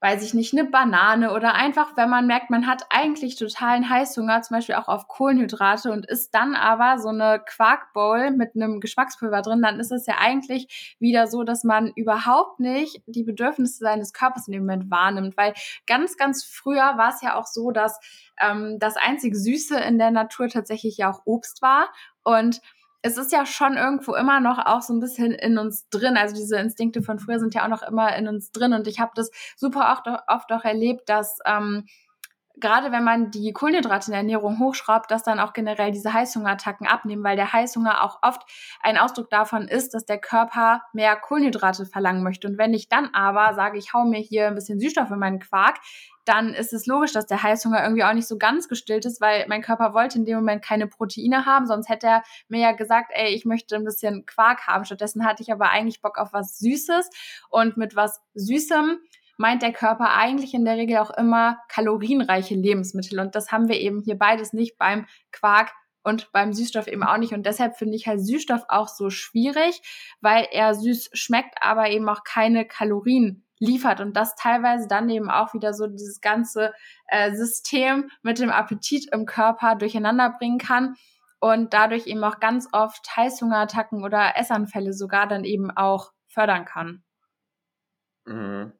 weiß ich nicht, eine Banane oder einfach, wenn man merkt, man hat eigentlich totalen Heißhunger, zum Beispiel auch auf Kohlenhydrate und isst dann aber so eine Quarkbowl mit einem Geschmackspulver drin, dann ist es ja eigentlich wieder so, dass man überhaupt nicht die Bedürfnisse seines Körpers in dem Moment wahrnimmt, weil ganz, ganz früher war es ja auch so, dass ähm, das einzig Süße in der Natur tatsächlich ja auch Obst war. Und es ist ja schon irgendwo immer noch auch so ein bisschen in uns drin. Also diese Instinkte von früher sind ja auch noch immer in uns drin. Und ich habe das super oft, oft auch erlebt, dass ähm, gerade wenn man die Kohlenhydrate in der Ernährung hochschraubt, dass dann auch generell diese Heißhungerattacken abnehmen, weil der Heißhunger auch oft ein Ausdruck davon ist, dass der Körper mehr Kohlenhydrate verlangen möchte. Und wenn ich dann aber sage, ich hau mir hier ein bisschen Süßstoff in meinen Quark, dann ist es logisch, dass der Heißhunger irgendwie auch nicht so ganz gestillt ist, weil mein Körper wollte in dem Moment keine Proteine haben, sonst hätte er mir ja gesagt, ey, ich möchte ein bisschen Quark haben. Stattdessen hatte ich aber eigentlich Bock auf was Süßes und mit was Süßem meint der Körper eigentlich in der Regel auch immer kalorienreiche Lebensmittel und das haben wir eben hier beides nicht beim Quark und beim Süßstoff eben auch nicht. Und deshalb finde ich halt Süßstoff auch so schwierig, weil er süß schmeckt, aber eben auch keine Kalorien liefert und das teilweise dann eben auch wieder so dieses ganze äh, System mit dem Appetit im Körper durcheinander bringen kann und dadurch eben auch ganz oft Heißhungerattacken oder Essanfälle sogar dann eben auch fördern kann. Mhm.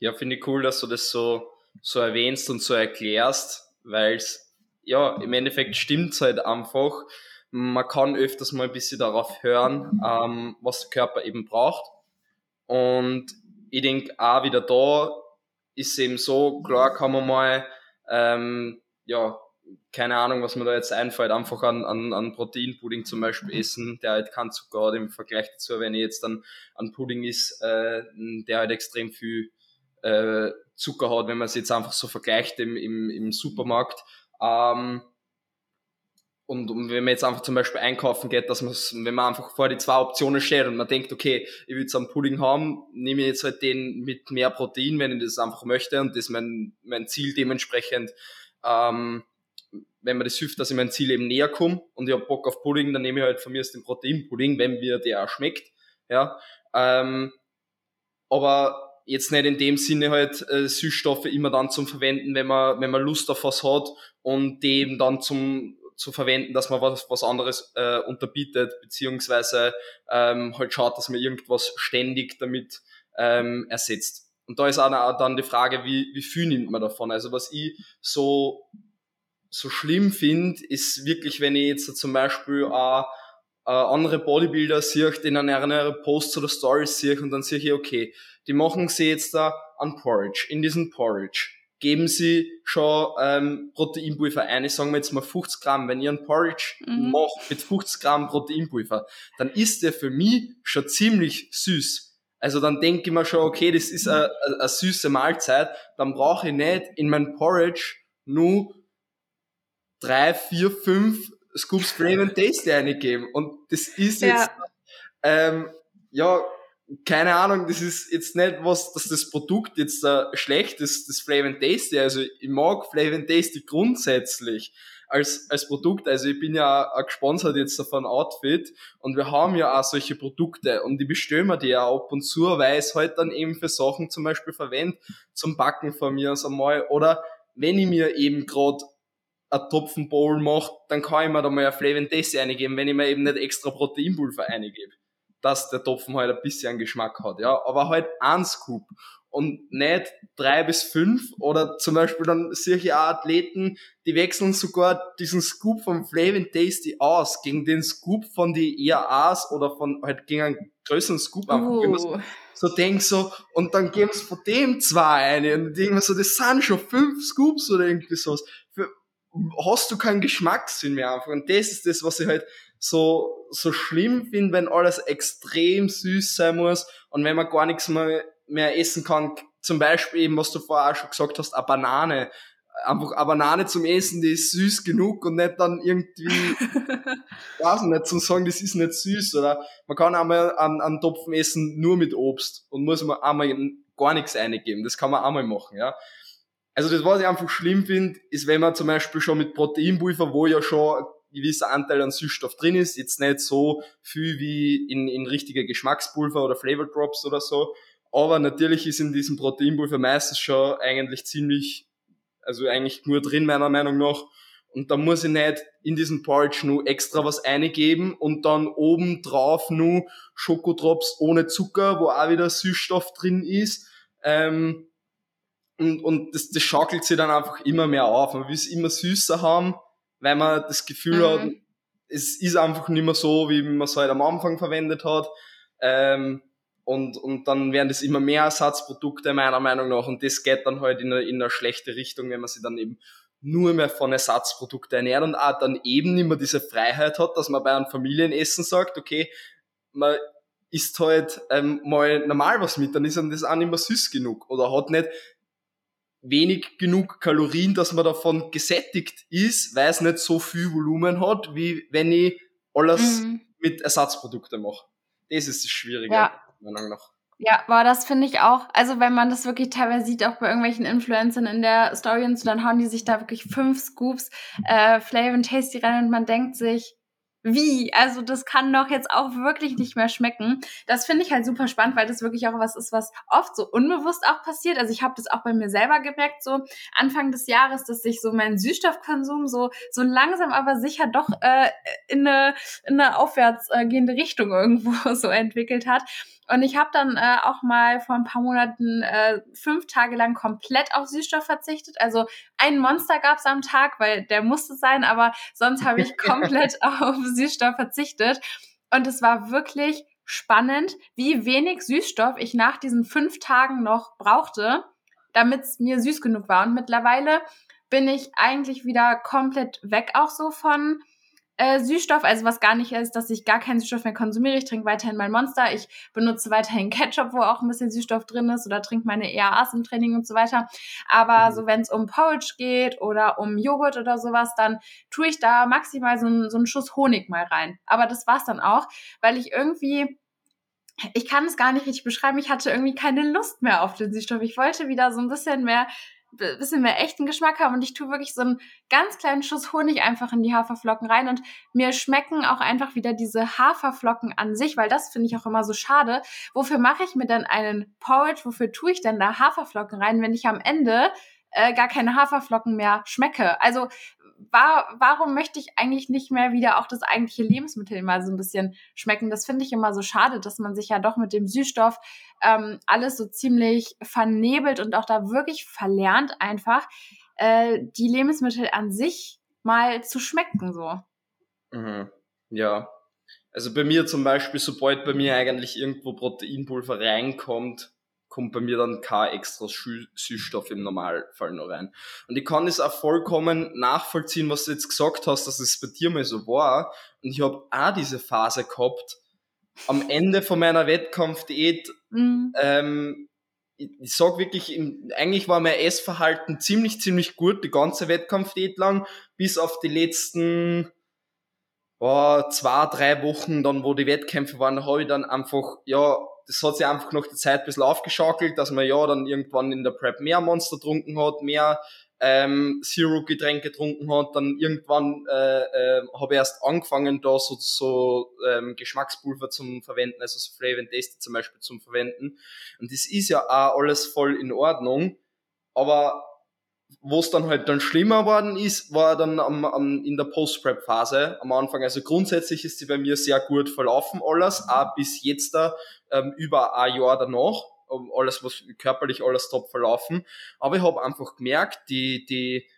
Ja, finde ich cool, dass du das so, so erwähnst und so erklärst, weil es, ja, im Endeffekt stimmt halt einfach. Man kann öfters mal ein bisschen darauf hören, ähm, was der Körper eben braucht. Und ich denke auch wieder da ist eben so, klar kann man mal, ähm, ja, keine Ahnung, was mir da jetzt einfällt, einfach an, an, an Proteinpudding zum Beispiel essen, der halt kein Zucker hat im Vergleich dazu, wenn ich jetzt dann an Pudding ist, äh, der halt extrem viel äh, Zucker hat, wenn man es jetzt einfach so vergleicht im, im, im Supermarkt. Ähm, und, und wenn man jetzt einfach zum Beispiel einkaufen geht, dass man, wenn man einfach vor die zwei Optionen steht und man denkt, okay, ich will jetzt einen Pudding haben, nehme ich jetzt halt den mit mehr Protein, wenn ich das einfach möchte und das ist mein, mein Ziel dementsprechend, ähm, wenn man das hilft, dass ich mein Ziel eben näher komme und ich habe Bock auf Pudding, dann nehme ich halt von mir aus den Proteinpudding, wenn mir der auch schmeckt, ja, ähm, aber jetzt nicht in dem Sinne halt äh, Süßstoffe immer dann zum Verwenden, wenn man, wenn man Lust auf was hat und dem dann zum zu verwenden, dass man was, was anderes äh, unterbietet, beziehungsweise ähm, halt schaut, dass man irgendwas ständig damit ähm, ersetzt. Und da ist auch dann die Frage, wie, wie viel nimmt man davon? Also was ich so, so schlimm finde, ist wirklich, wenn ich jetzt zum Beispiel äh, äh, andere Bodybuilder sehe, die in einer Posts oder Stories sehe und dann sehe ich, okay, die machen sie jetzt da an Porridge, in diesen Porridge geben sie schon ähm, Proteinpulver ein. Ich sage jetzt mal 50 Gramm. Wenn ihr einen Porridge mhm. macht mit 50 Gramm Proteinpulver, dann ist der für mich schon ziemlich süß. Also dann denke ich mir schon, okay, das ist eine, eine süße Mahlzeit. Dann brauche ich nicht in mein Porridge nur drei, vier, fünf Scoops Flame and Taste reingeben. Und das ist jetzt, ja, ähm, ja keine Ahnung, das ist jetzt nicht was, dass das Produkt jetzt äh, schlecht ist, das Flavor and Tasty. Also ich mag Flavor and Tasty grundsätzlich als, als Produkt. Also ich bin ja auch gesponsert jetzt von Outfit und wir haben ja auch solche Produkte und die bestellen wir die ja ab und zu, weil es halt dann eben für Sachen zum Beispiel verwendet, zum Backen von mir aus einmal oder wenn ich mir eben gerade ein Topfen Bowl mache, dann kann ich mir da mal ein Tasty eingeben, wenn ich mir eben nicht extra Proteinpulver eingebe. Dass der Topfen halt ein bisschen Geschmack hat, ja. Aber halt ein Scoop und nicht drei bis fünf oder zum Beispiel dann solche Athleten, die wechseln sogar diesen Scoop vom Flavin Tasty aus gegen den Scoop von die ERAs oder von halt gegen einen größeren Scoop einfach. Uh. So denk so, und dann geben sie von dem zwei eine und denken so, das sind schon fünf Scoops oder irgendwie sowas. Hast du keinen Geschmackssinn mehr einfach. Und das ist das, was ich halt so, so schlimm finde, wenn alles extrem süß sein muss und wenn man gar nichts mehr mehr essen kann. Zum Beispiel eben, was du vorher auch schon gesagt hast, eine Banane. Einfach eine Banane zum Essen, die ist süß genug und nicht dann irgendwie, weiß nicht, zum sagen, das ist nicht süß. Oder man kann einmal einen, einen Topfen essen nur mit Obst und muss man einmal gar nichts eingeben. Das kann man einmal machen, ja. Also das, was ich einfach schlimm finde, ist, wenn man zum Beispiel schon mit Proteinpulver, wo ja schon ein gewisser Anteil an Süßstoff drin ist, jetzt nicht so viel wie in, in richtige Geschmackspulver oder Flavor Drops oder so, aber natürlich ist in diesem Proteinpulver meistens schon eigentlich ziemlich, also eigentlich nur drin, meiner Meinung nach. Und da muss ich nicht in diesen Porridge nur extra was eingeben und dann oben drauf nur Schokotrops ohne Zucker, wo auch wieder Süßstoff drin ist. Ähm, und und das, das schaukelt sich dann einfach immer mehr auf. Man will es immer süßer haben, weil man das Gefühl mhm. hat, es ist einfach nicht mehr so, wie man es halt am Anfang verwendet hat. Ähm, und, und dann werden das immer mehr Ersatzprodukte meiner Meinung nach und das geht dann halt in eine, in eine schlechte Richtung, wenn man sich dann eben nur mehr von Ersatzprodukten ernährt und auch dann eben nicht mehr diese Freiheit hat, dass man bei einem Familienessen sagt, okay, man isst halt ähm, mal normal was mit, dann ist dann das auch nicht mehr süß genug oder hat nicht wenig genug Kalorien, dass man davon gesättigt ist, weil es nicht so viel Volumen hat, wie wenn ich alles mhm. mit Ersatzprodukten mache. Das ist das Schwierige. Ja. Meinung nach. Ja, aber das finde ich auch, also wenn man das wirklich teilweise sieht, auch bei irgendwelchen Influencern in der Story und so, dann hauen die sich da wirklich fünf Scoops äh, Flavor and Tasty rein und man denkt sich, wie? Also das kann doch jetzt auch wirklich nicht mehr schmecken. Das finde ich halt super spannend, weil das wirklich auch was ist, was oft so unbewusst auch passiert. Also ich habe das auch bei mir selber gemerkt, so Anfang des Jahres, dass sich so mein Süßstoffkonsum so so langsam aber sicher doch äh, in eine in eine aufwärts äh, gehende Richtung irgendwo so entwickelt hat. Und ich habe dann äh, auch mal vor ein paar Monaten äh, fünf Tage lang komplett auf Süßstoff verzichtet. Also ein Monster gab es am Tag, weil der musste sein, aber sonst habe ich komplett auf Süßstoff verzichtet. Und es war wirklich spannend, wie wenig Süßstoff ich nach diesen fünf Tagen noch brauchte, damit es mir süß genug war. Und mittlerweile bin ich eigentlich wieder komplett weg auch so von äh, Süßstoff, also was gar nicht ist, dass ich gar keinen Süßstoff mehr konsumiere. Ich trinke weiterhin mein Monster, ich benutze weiterhin Ketchup, wo auch ein bisschen Süßstoff drin ist oder trinke meine EAAs im Training und so weiter. Aber mhm. so wenn es um Porridge geht oder um Joghurt oder sowas, dann tue ich da maximal so, ein, so einen Schuss Honig mal rein. Aber das war's dann auch, weil ich irgendwie ich kann es gar nicht richtig beschreiben. Ich hatte irgendwie keine Lust mehr auf den Süßstoff. Ich wollte wieder so ein bisschen mehr bisschen mehr echten Geschmack haben und ich tue wirklich so einen ganz kleinen Schuss Honig einfach in die Haferflocken rein und mir schmecken auch einfach wieder diese Haferflocken an sich, weil das finde ich auch immer so schade. Wofür mache ich mir dann einen Porridge? Wofür tue ich denn da Haferflocken rein, wenn ich am Ende äh, gar keine Haferflocken mehr schmecke? Also war, warum möchte ich eigentlich nicht mehr wieder auch das eigentliche Lebensmittel mal so ein bisschen schmecken? Das finde ich immer so schade, dass man sich ja doch mit dem Süßstoff ähm, alles so ziemlich vernebelt und auch da wirklich verlernt, einfach äh, die Lebensmittel an sich mal zu schmecken so. Mhm. Ja. Also bei mir zum Beispiel, sobald bei mir eigentlich irgendwo Proteinpulver reinkommt, kommt bei mir dann kein extra Süßstoff im Normalfall noch rein. Und ich kann es auch vollkommen nachvollziehen, was du jetzt gesagt hast, dass es bei dir mal so war. Und ich habe auch diese Phase gehabt, am Ende von meiner Wettkampfdiät, mhm. ähm, ich, ich sag wirklich, eigentlich war mein Essverhalten ziemlich, ziemlich gut, die ganze Wettkampfdiät lang, bis auf die letzten oh, zwei, drei Wochen, dann wo die Wettkämpfe waren, habe ich dann einfach, ja, das hat sich einfach noch die Zeit ein bisschen aufgeschaukelt, dass man ja dann irgendwann in der Prep mehr Monster getrunken hat, mehr ähm, Zero-Getränke getrunken hat. Dann irgendwann äh, äh, habe ich erst angefangen, da so, so ähm, Geschmackspulver zum Verwenden, also so Flavor and Tasty zum Beispiel zum Verwenden. Und das ist ja auch alles voll in Ordnung. Aber wo es dann halt dann schlimmer worden ist, war dann am, am, in der Post-Prep-Phase am Anfang. Also grundsätzlich ist sie bei mir sehr gut verlaufen, alles, auch bis jetzt da ähm, über ein Jahr danach. Alles, was körperlich alles top verlaufen. Aber ich habe einfach gemerkt, die, die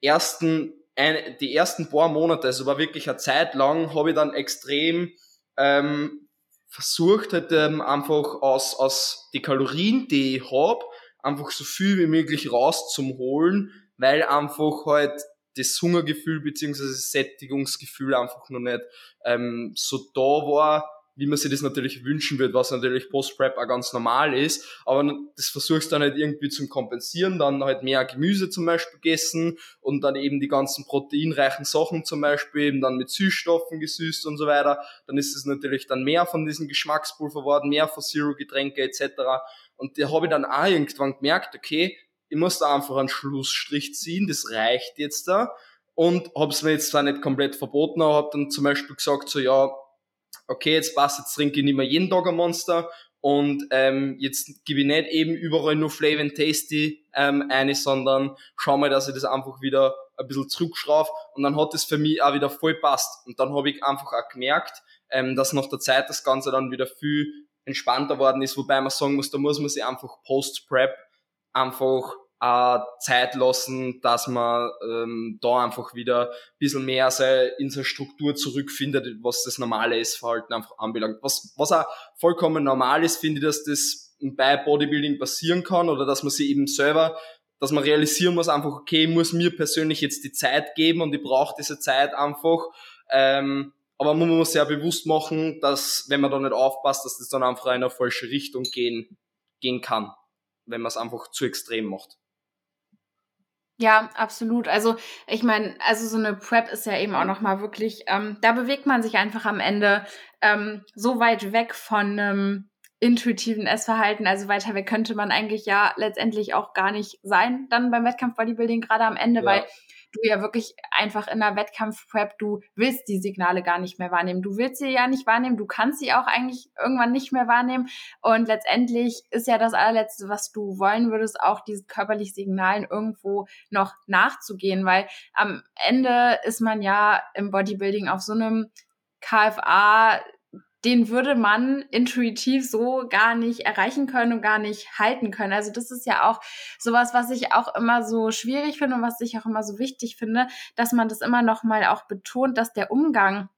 ersten, ein, die ersten paar Monate, also war wirklich eine Zeit lang, habe ich dann extrem ähm, versucht, halt, ähm, einfach aus, aus die Kalorien, die ich habe, einfach so viel wie möglich rauszuholen, weil einfach halt das Hungergefühl beziehungsweise das Sättigungsgefühl einfach noch nicht ähm, so da war, wie man sich das natürlich wünschen wird, was natürlich Post-Prep auch ganz normal ist. Aber das versuchst du dann halt irgendwie zum Kompensieren, dann halt mehr Gemüse zum Beispiel gegessen und dann eben die ganzen proteinreichen Sachen zum Beispiel eben dann mit Süßstoffen gesüßt und so weiter. Dann ist es natürlich dann mehr von diesen Geschmackspulver worden, mehr von Zero-Getränke etc. Und da habe ich dann auch irgendwann gemerkt, okay, ich muss da einfach einen Schlussstrich ziehen, das reicht jetzt da. Und habe es mir jetzt zwar nicht komplett verboten, aber habe dann zum Beispiel gesagt, so ja, okay, jetzt passt, jetzt trinke ich nicht mehr jeden Tag ein Monster und ähm, jetzt gebe ich nicht eben überall nur Flavor and Tasty ähm, eine, sondern schau mal, dass ich das einfach wieder ein bisschen zurückschraube und dann hat es für mich auch wieder voll passt. Und dann habe ich einfach auch gemerkt, ähm, dass nach der Zeit das Ganze dann wieder viel entspannter worden ist, wobei man sagen muss, da muss man sich einfach Post-Prep einfach äh, Zeit lassen, dass man ähm, da einfach wieder ein bisschen mehr in seine Struktur zurückfindet, was das normale Essverhalten einfach anbelangt. Was, was auch vollkommen normal ist, finde ich, dass das bei Bodybuilding passieren kann oder dass man sich eben selber, dass man realisieren muss einfach, okay, ich muss mir persönlich jetzt die Zeit geben und ich brauche diese Zeit einfach. Ähm, aber man muss ja bewusst machen, dass wenn man da nicht aufpasst, dass das dann einfach in eine falsche Richtung gehen, gehen kann, wenn man es einfach zu extrem macht. Ja, absolut. Also ich meine, also so eine Prep ist ja eben auch nochmal wirklich, ähm, da bewegt man sich einfach am Ende ähm, so weit weg von einem intuitiven Essverhalten, also weiter weg könnte man eigentlich ja letztendlich auch gar nicht sein, dann beim Wettkampf Bodybuilding gerade am Ende, ja. weil du ja wirklich einfach in der Wettkampf-Prep, du willst die Signale gar nicht mehr wahrnehmen. Du willst sie ja nicht wahrnehmen, du kannst sie auch eigentlich irgendwann nicht mehr wahrnehmen. Und letztendlich ist ja das allerletzte, was du wollen würdest, auch diesen körperlichen Signalen irgendwo noch nachzugehen, weil am Ende ist man ja im Bodybuilding auf so einem KFA den würde man intuitiv so gar nicht erreichen können und gar nicht halten können. Also das ist ja auch sowas, was ich auch immer so schwierig finde und was ich auch immer so wichtig finde, dass man das immer noch mal auch betont, dass der Umgang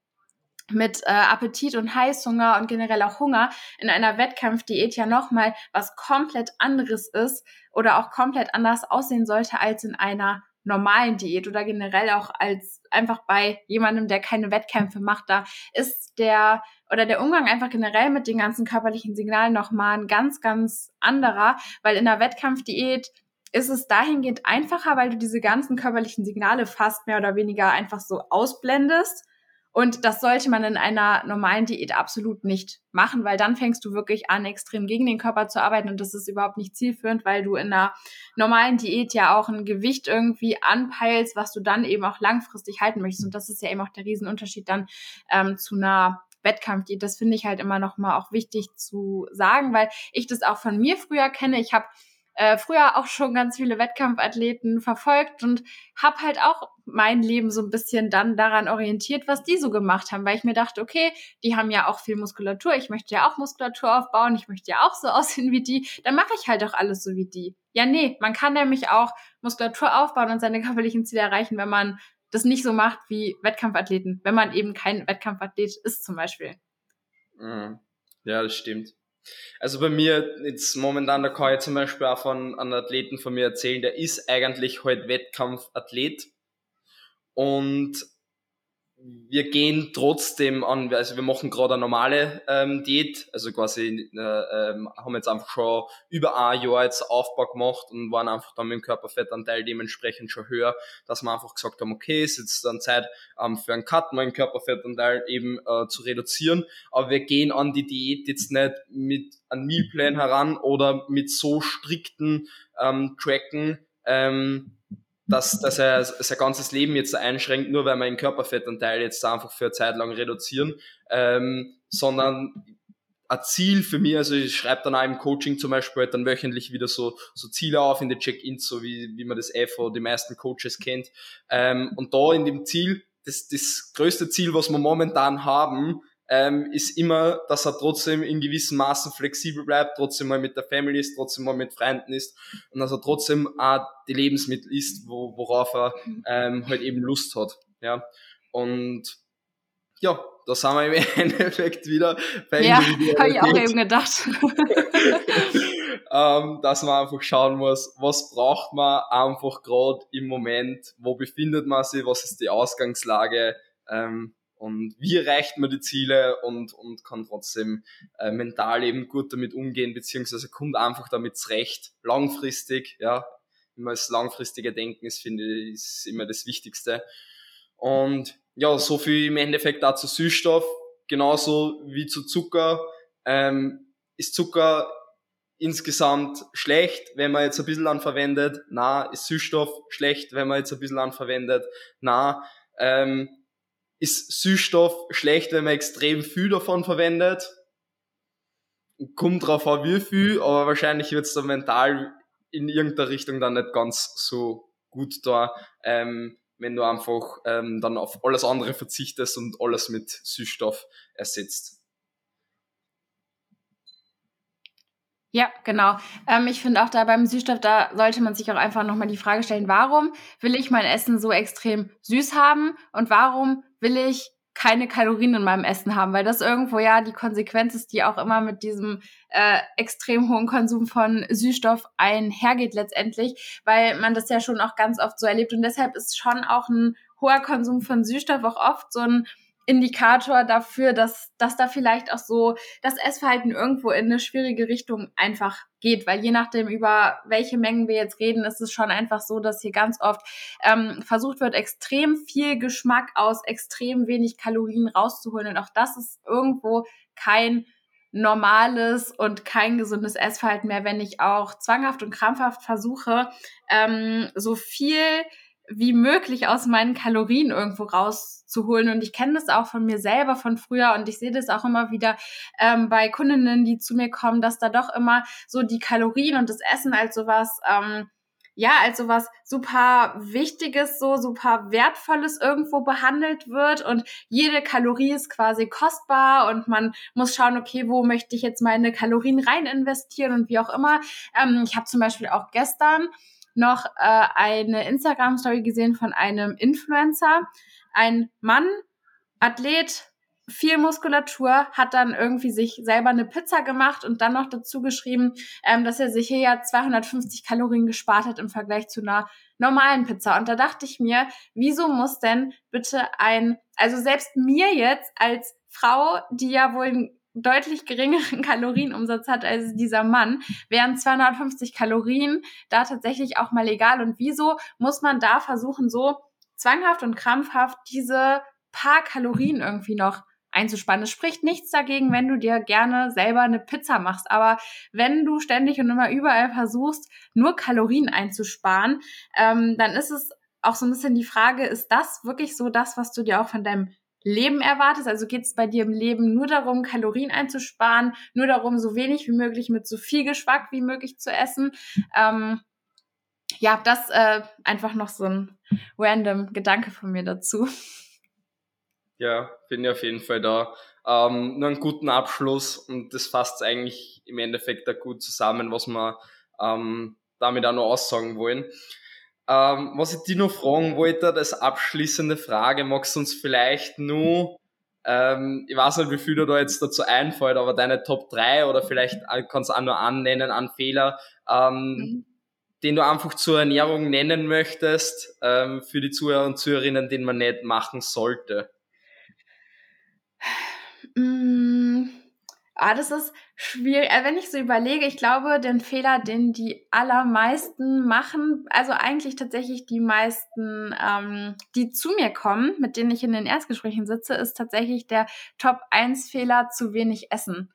mit äh, Appetit und Heißhunger und generell auch Hunger in einer Wettkampfdiät ja nochmal was komplett anderes ist oder auch komplett anders aussehen sollte als in einer normalen Diät oder generell auch als einfach bei jemandem, der keine Wettkämpfe macht, da ist der oder der Umgang einfach generell mit den ganzen körperlichen Signalen nochmal ein ganz, ganz anderer, weil in der Wettkampfdiät ist es dahingehend einfacher, weil du diese ganzen körperlichen Signale fast mehr oder weniger einfach so ausblendest und das sollte man in einer normalen Diät absolut nicht machen, weil dann fängst du wirklich an, extrem gegen den Körper zu arbeiten und das ist überhaupt nicht zielführend, weil du in einer normalen Diät ja auch ein Gewicht irgendwie anpeilst, was du dann eben auch langfristig halten möchtest. Und das ist ja eben auch der Riesenunterschied dann ähm, zu einer Wettkampfdiät. Das finde ich halt immer noch mal auch wichtig zu sagen, weil ich das auch von mir früher kenne. Ich habe äh, früher auch schon ganz viele Wettkampfathleten verfolgt und habe halt auch mein Leben so ein bisschen dann daran orientiert, was die so gemacht haben, weil ich mir dachte, okay, die haben ja auch viel Muskulatur, ich möchte ja auch Muskulatur aufbauen, ich möchte ja auch so aussehen wie die, dann mache ich halt auch alles so wie die. Ja, nee, man kann nämlich auch Muskulatur aufbauen und seine körperlichen Ziele erreichen, wenn man das nicht so macht wie Wettkampfathleten, wenn man eben kein Wettkampfathlet ist zum Beispiel. Mhm. Ja, das stimmt. Also bei mir jetzt momentan, da kann ich zum Beispiel auch von einem Athleten von mir erzählen, der ist eigentlich halt Wettkampfathlet. Und wir gehen trotzdem an, also wir machen gerade eine normale ähm, Diät, also quasi äh, ähm, haben jetzt einfach schon über ein Jahr jetzt Aufbau gemacht und waren einfach dann mit dem Körperfettanteil dementsprechend schon höher, dass wir einfach gesagt haben, okay, ist jetzt dann Zeit ähm, für einen Cut, meinen Körperfettanteil eben äh, zu reduzieren, aber wir gehen an die Diät jetzt nicht mit einem Mealplan heran oder mit so strikten ähm, Tracken, ähm, dass, dass er sein ganzes Leben jetzt einschränkt, nur weil wir den Körperfettanteil jetzt einfach für eine Zeit lang reduzieren, ähm, sondern ein Ziel für mich, also ich schreibe dann auch im Coaching zum Beispiel halt dann wöchentlich wieder so, so Ziele auf in den Check-ins, so wie, wie man das eh von den meisten Coaches kennt. Ähm, und da in dem Ziel, das, das größte Ziel, was wir momentan haben, ähm, ist immer, dass er trotzdem in gewissen Maßen flexibel bleibt, trotzdem mal mit der Family ist, trotzdem mal mit Freunden ist und dass er trotzdem auch die Lebensmittel isst, wo, worauf er ähm, halt eben Lust hat. Ja. Und ja, da sind wir im Endeffekt wieder bei Ja, habe ich auch eben gedacht. ähm, dass man einfach schauen muss, was braucht man einfach gerade im Moment, wo befindet man sich, was ist die Ausgangslage ähm, und wie erreicht man die Ziele und, und kann trotzdem äh, mental eben gut damit umgehen, beziehungsweise kommt einfach damit zurecht, langfristig, ja, immer das langfristige Denken ist, finde ich, ist immer das Wichtigste. Und ja, so viel im Endeffekt auch zu Süßstoff, genauso wie zu Zucker. Ähm, ist Zucker insgesamt schlecht, wenn man jetzt ein bisschen an verwendet? Na, ist Süßstoff schlecht, wenn man jetzt ein bisschen an verwendet? Na, ähm, ist Süßstoff schlecht, wenn man extrem viel davon verwendet? Kommt drauf an, wie viel, aber wahrscheinlich wird es dann mental in irgendeiner Richtung dann nicht ganz so gut da. Ähm, wenn du einfach ähm, dann auf alles andere verzichtest und alles mit Süßstoff ersetzt. Ja, genau. Ähm, ich finde auch da beim Süßstoff, da sollte man sich auch einfach nochmal die Frage stellen, warum will ich mein Essen so extrem süß haben und warum will ich keine Kalorien in meinem Essen haben, weil das irgendwo ja die Konsequenz ist, die auch immer mit diesem äh, extrem hohen Konsum von Süßstoff einhergeht letztendlich, weil man das ja schon auch ganz oft so erlebt und deshalb ist schon auch ein hoher Konsum von Süßstoff auch oft so ein Indikator dafür, dass, dass da vielleicht auch so das Essverhalten irgendwo in eine schwierige Richtung einfach geht, weil je nachdem, über welche Mengen wir jetzt reden, ist es schon einfach so, dass hier ganz oft ähm, versucht wird, extrem viel Geschmack aus extrem wenig Kalorien rauszuholen. Und auch das ist irgendwo kein normales und kein gesundes Essverhalten mehr, wenn ich auch zwanghaft und krampfhaft versuche, ähm, so viel wie möglich aus meinen Kalorien irgendwo rauszuholen. Und ich kenne das auch von mir selber von früher und ich sehe das auch immer wieder ähm, bei Kundinnen, die zu mir kommen, dass da doch immer so die Kalorien und das Essen als sowas, ähm, ja, als sowas super Wichtiges, so super Wertvolles irgendwo behandelt wird und jede Kalorie ist quasi kostbar und man muss schauen, okay, wo möchte ich jetzt meine Kalorien rein investieren und wie auch immer. Ähm, ich habe zum Beispiel auch gestern noch äh, eine Instagram-Story gesehen von einem Influencer. Ein Mann, Athlet, viel Muskulatur, hat dann irgendwie sich selber eine Pizza gemacht und dann noch dazu geschrieben, ähm, dass er sich hier ja 250 Kalorien gespart hat im Vergleich zu einer normalen Pizza. Und da dachte ich mir, wieso muss denn bitte ein, also selbst mir jetzt als Frau, die ja wohl deutlich geringeren Kalorienumsatz hat als dieser Mann, wären 250 Kalorien da tatsächlich auch mal egal. Und wieso muss man da versuchen, so zwanghaft und krampfhaft diese paar Kalorien irgendwie noch einzuspannen. Es spricht nichts dagegen, wenn du dir gerne selber eine Pizza machst. Aber wenn du ständig und immer überall versuchst, nur Kalorien einzusparen, ähm, dann ist es auch so ein bisschen die Frage, ist das wirklich so das, was du dir auch von deinem Leben erwartest. Also geht es bei dir im Leben nur darum, Kalorien einzusparen, nur darum, so wenig wie möglich mit so viel Geschmack wie möglich zu essen. Ähm, ja, das äh, einfach noch so ein random Gedanke von mir dazu. Ja, bin ja auf jeden Fall da. Ähm, nur einen guten Abschluss und das fasst eigentlich im Endeffekt da gut zusammen, was wir ähm, damit auch noch aussagen wollen. Ähm, was ich dir noch fragen wollte, das abschließende Frage, magst du uns vielleicht nur, ähm, ich weiß nicht, wie viel dir da jetzt dazu einfällt, aber deine Top 3 oder vielleicht kannst du auch nur annennen an Fehler, ähm, mhm. den du einfach zur Ernährung nennen möchtest, ähm, für die Zuhörer und Zuhörerinnen, den man nicht machen sollte. Mm. Ah, das ist schwierig. Äh, wenn ich so überlege, ich glaube, den Fehler, den die allermeisten machen, also eigentlich tatsächlich die meisten, ähm, die zu mir kommen, mit denen ich in den Erstgesprächen sitze, ist tatsächlich der Top 1 Fehler zu wenig essen.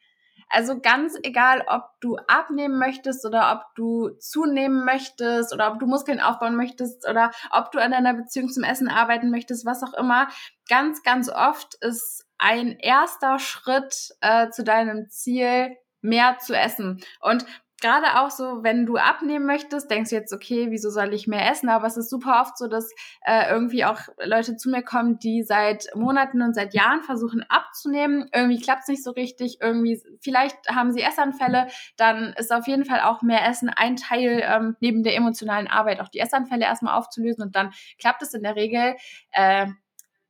Also ganz egal, ob du abnehmen möchtest oder ob du zunehmen möchtest oder ob du Muskeln aufbauen möchtest oder ob du an deiner Beziehung zum Essen arbeiten möchtest, was auch immer. Ganz, ganz oft ist ein erster Schritt äh, zu deinem Ziel, mehr zu essen. Und gerade auch so, wenn du abnehmen möchtest, denkst du jetzt, okay, wieso soll ich mehr essen? Aber es ist super oft so, dass äh, irgendwie auch Leute zu mir kommen, die seit Monaten und seit Jahren versuchen abzunehmen. Irgendwie klappt es nicht so richtig. Irgendwie, vielleicht haben sie Essanfälle. Dann ist auf jeden Fall auch mehr Essen ein Teil ähm, neben der emotionalen Arbeit, auch die Essanfälle erstmal aufzulösen. Und dann klappt es in der Regel äh,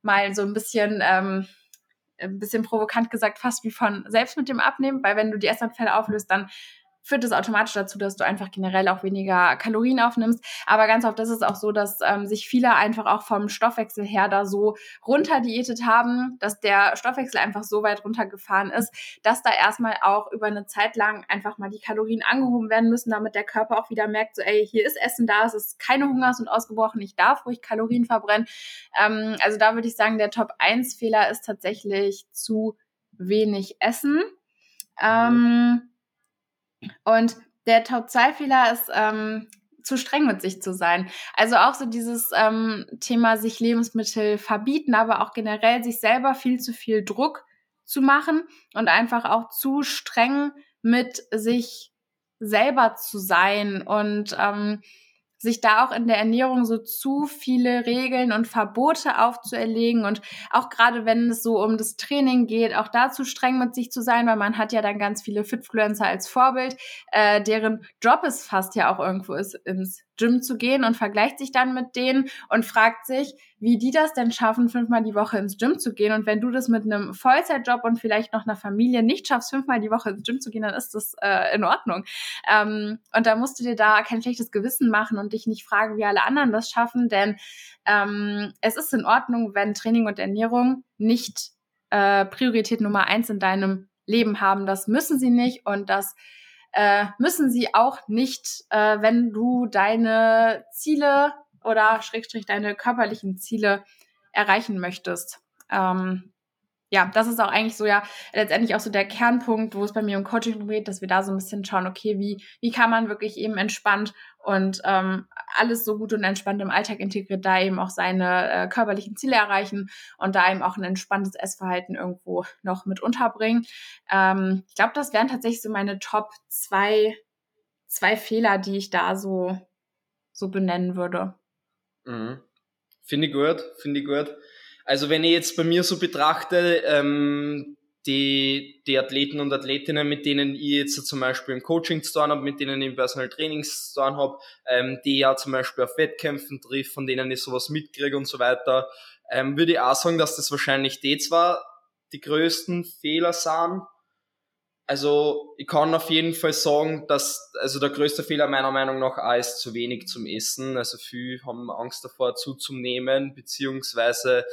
mal so ein bisschen. Ähm, ein bisschen provokant gesagt, fast wie von selbst mit dem Abnehmen, weil wenn du die Essanfälle auflöst, dann führt das automatisch dazu, dass du einfach generell auch weniger Kalorien aufnimmst. Aber ganz oft ist es auch so, dass ähm, sich viele einfach auch vom Stoffwechsel her da so runterdiätet haben, dass der Stoffwechsel einfach so weit runtergefahren ist, dass da erstmal auch über eine Zeit lang einfach mal die Kalorien angehoben werden müssen, damit der Körper auch wieder merkt, so ey, hier ist Essen da, es ist keine Hungers- und ausgebrochen, ich darf ruhig Kalorien verbrennen. Ähm, also da würde ich sagen, der Top-1-Fehler ist tatsächlich zu wenig Essen. Ähm, und der Top-2-Fehler ist, ähm, zu streng mit sich zu sein. Also auch so dieses ähm, Thema sich Lebensmittel verbieten, aber auch generell sich selber viel zu viel Druck zu machen und einfach auch zu streng mit sich selber zu sein und ähm, sich da auch in der Ernährung so zu viele Regeln und Verbote aufzuerlegen und auch gerade wenn es so um das Training geht, auch da zu streng mit sich zu sein, weil man hat ja dann ganz viele Fitfluencer als Vorbild, äh, deren Job es fast ja auch irgendwo ist, ins Gym zu gehen und vergleicht sich dann mit denen und fragt sich, wie die das denn schaffen, fünfmal die Woche ins Gym zu gehen. Und wenn du das mit einem Vollzeitjob und vielleicht noch einer Familie nicht schaffst, fünfmal die Woche ins Gym zu gehen, dann ist das äh, in Ordnung. Ähm, und da musst du dir da kein schlechtes Gewissen machen und dich nicht fragen, wie alle anderen das schaffen, denn ähm, es ist in Ordnung, wenn Training und Ernährung nicht äh, Priorität Nummer eins in deinem Leben haben. Das müssen sie nicht und das äh, müssen sie auch nicht, äh, wenn du deine Ziele oder Schrägstrich deine körperlichen Ziele erreichen möchtest. Ähm, ja, das ist auch eigentlich so ja letztendlich auch so der Kernpunkt, wo es bei mir um Coaching geht, dass wir da so ein bisschen schauen, okay, wie, wie kann man wirklich eben entspannt und ähm, alles so gut und entspannt im Alltag integriert, da eben auch seine äh, körperlichen Ziele erreichen und da eben auch ein entspanntes Essverhalten irgendwo noch mit unterbringen. Ähm, ich glaube, das wären tatsächlich so meine Top zwei, zwei Fehler, die ich da so, so benennen würde. Mhm. Finde ich gut, finde ich gut. Also wenn ich jetzt bei mir so betrachte, ähm, die, die Athleten und Athletinnen, mit denen ich jetzt zum Beispiel im Coaching zu tun habe, mit denen ich im Personal Trainings zu tun habe, ähm, die ja zum Beispiel auf Wettkämpfen trifft, von denen ich sowas mitkriege und so weiter, ähm, würde ich auch sagen, dass das wahrscheinlich die zwar die größten Fehler sind, also ich kann auf jeden Fall sagen, dass also der größte Fehler meiner Meinung nach auch ist zu wenig zum Essen. Also viele haben Angst davor zuzunehmen, beziehungsweise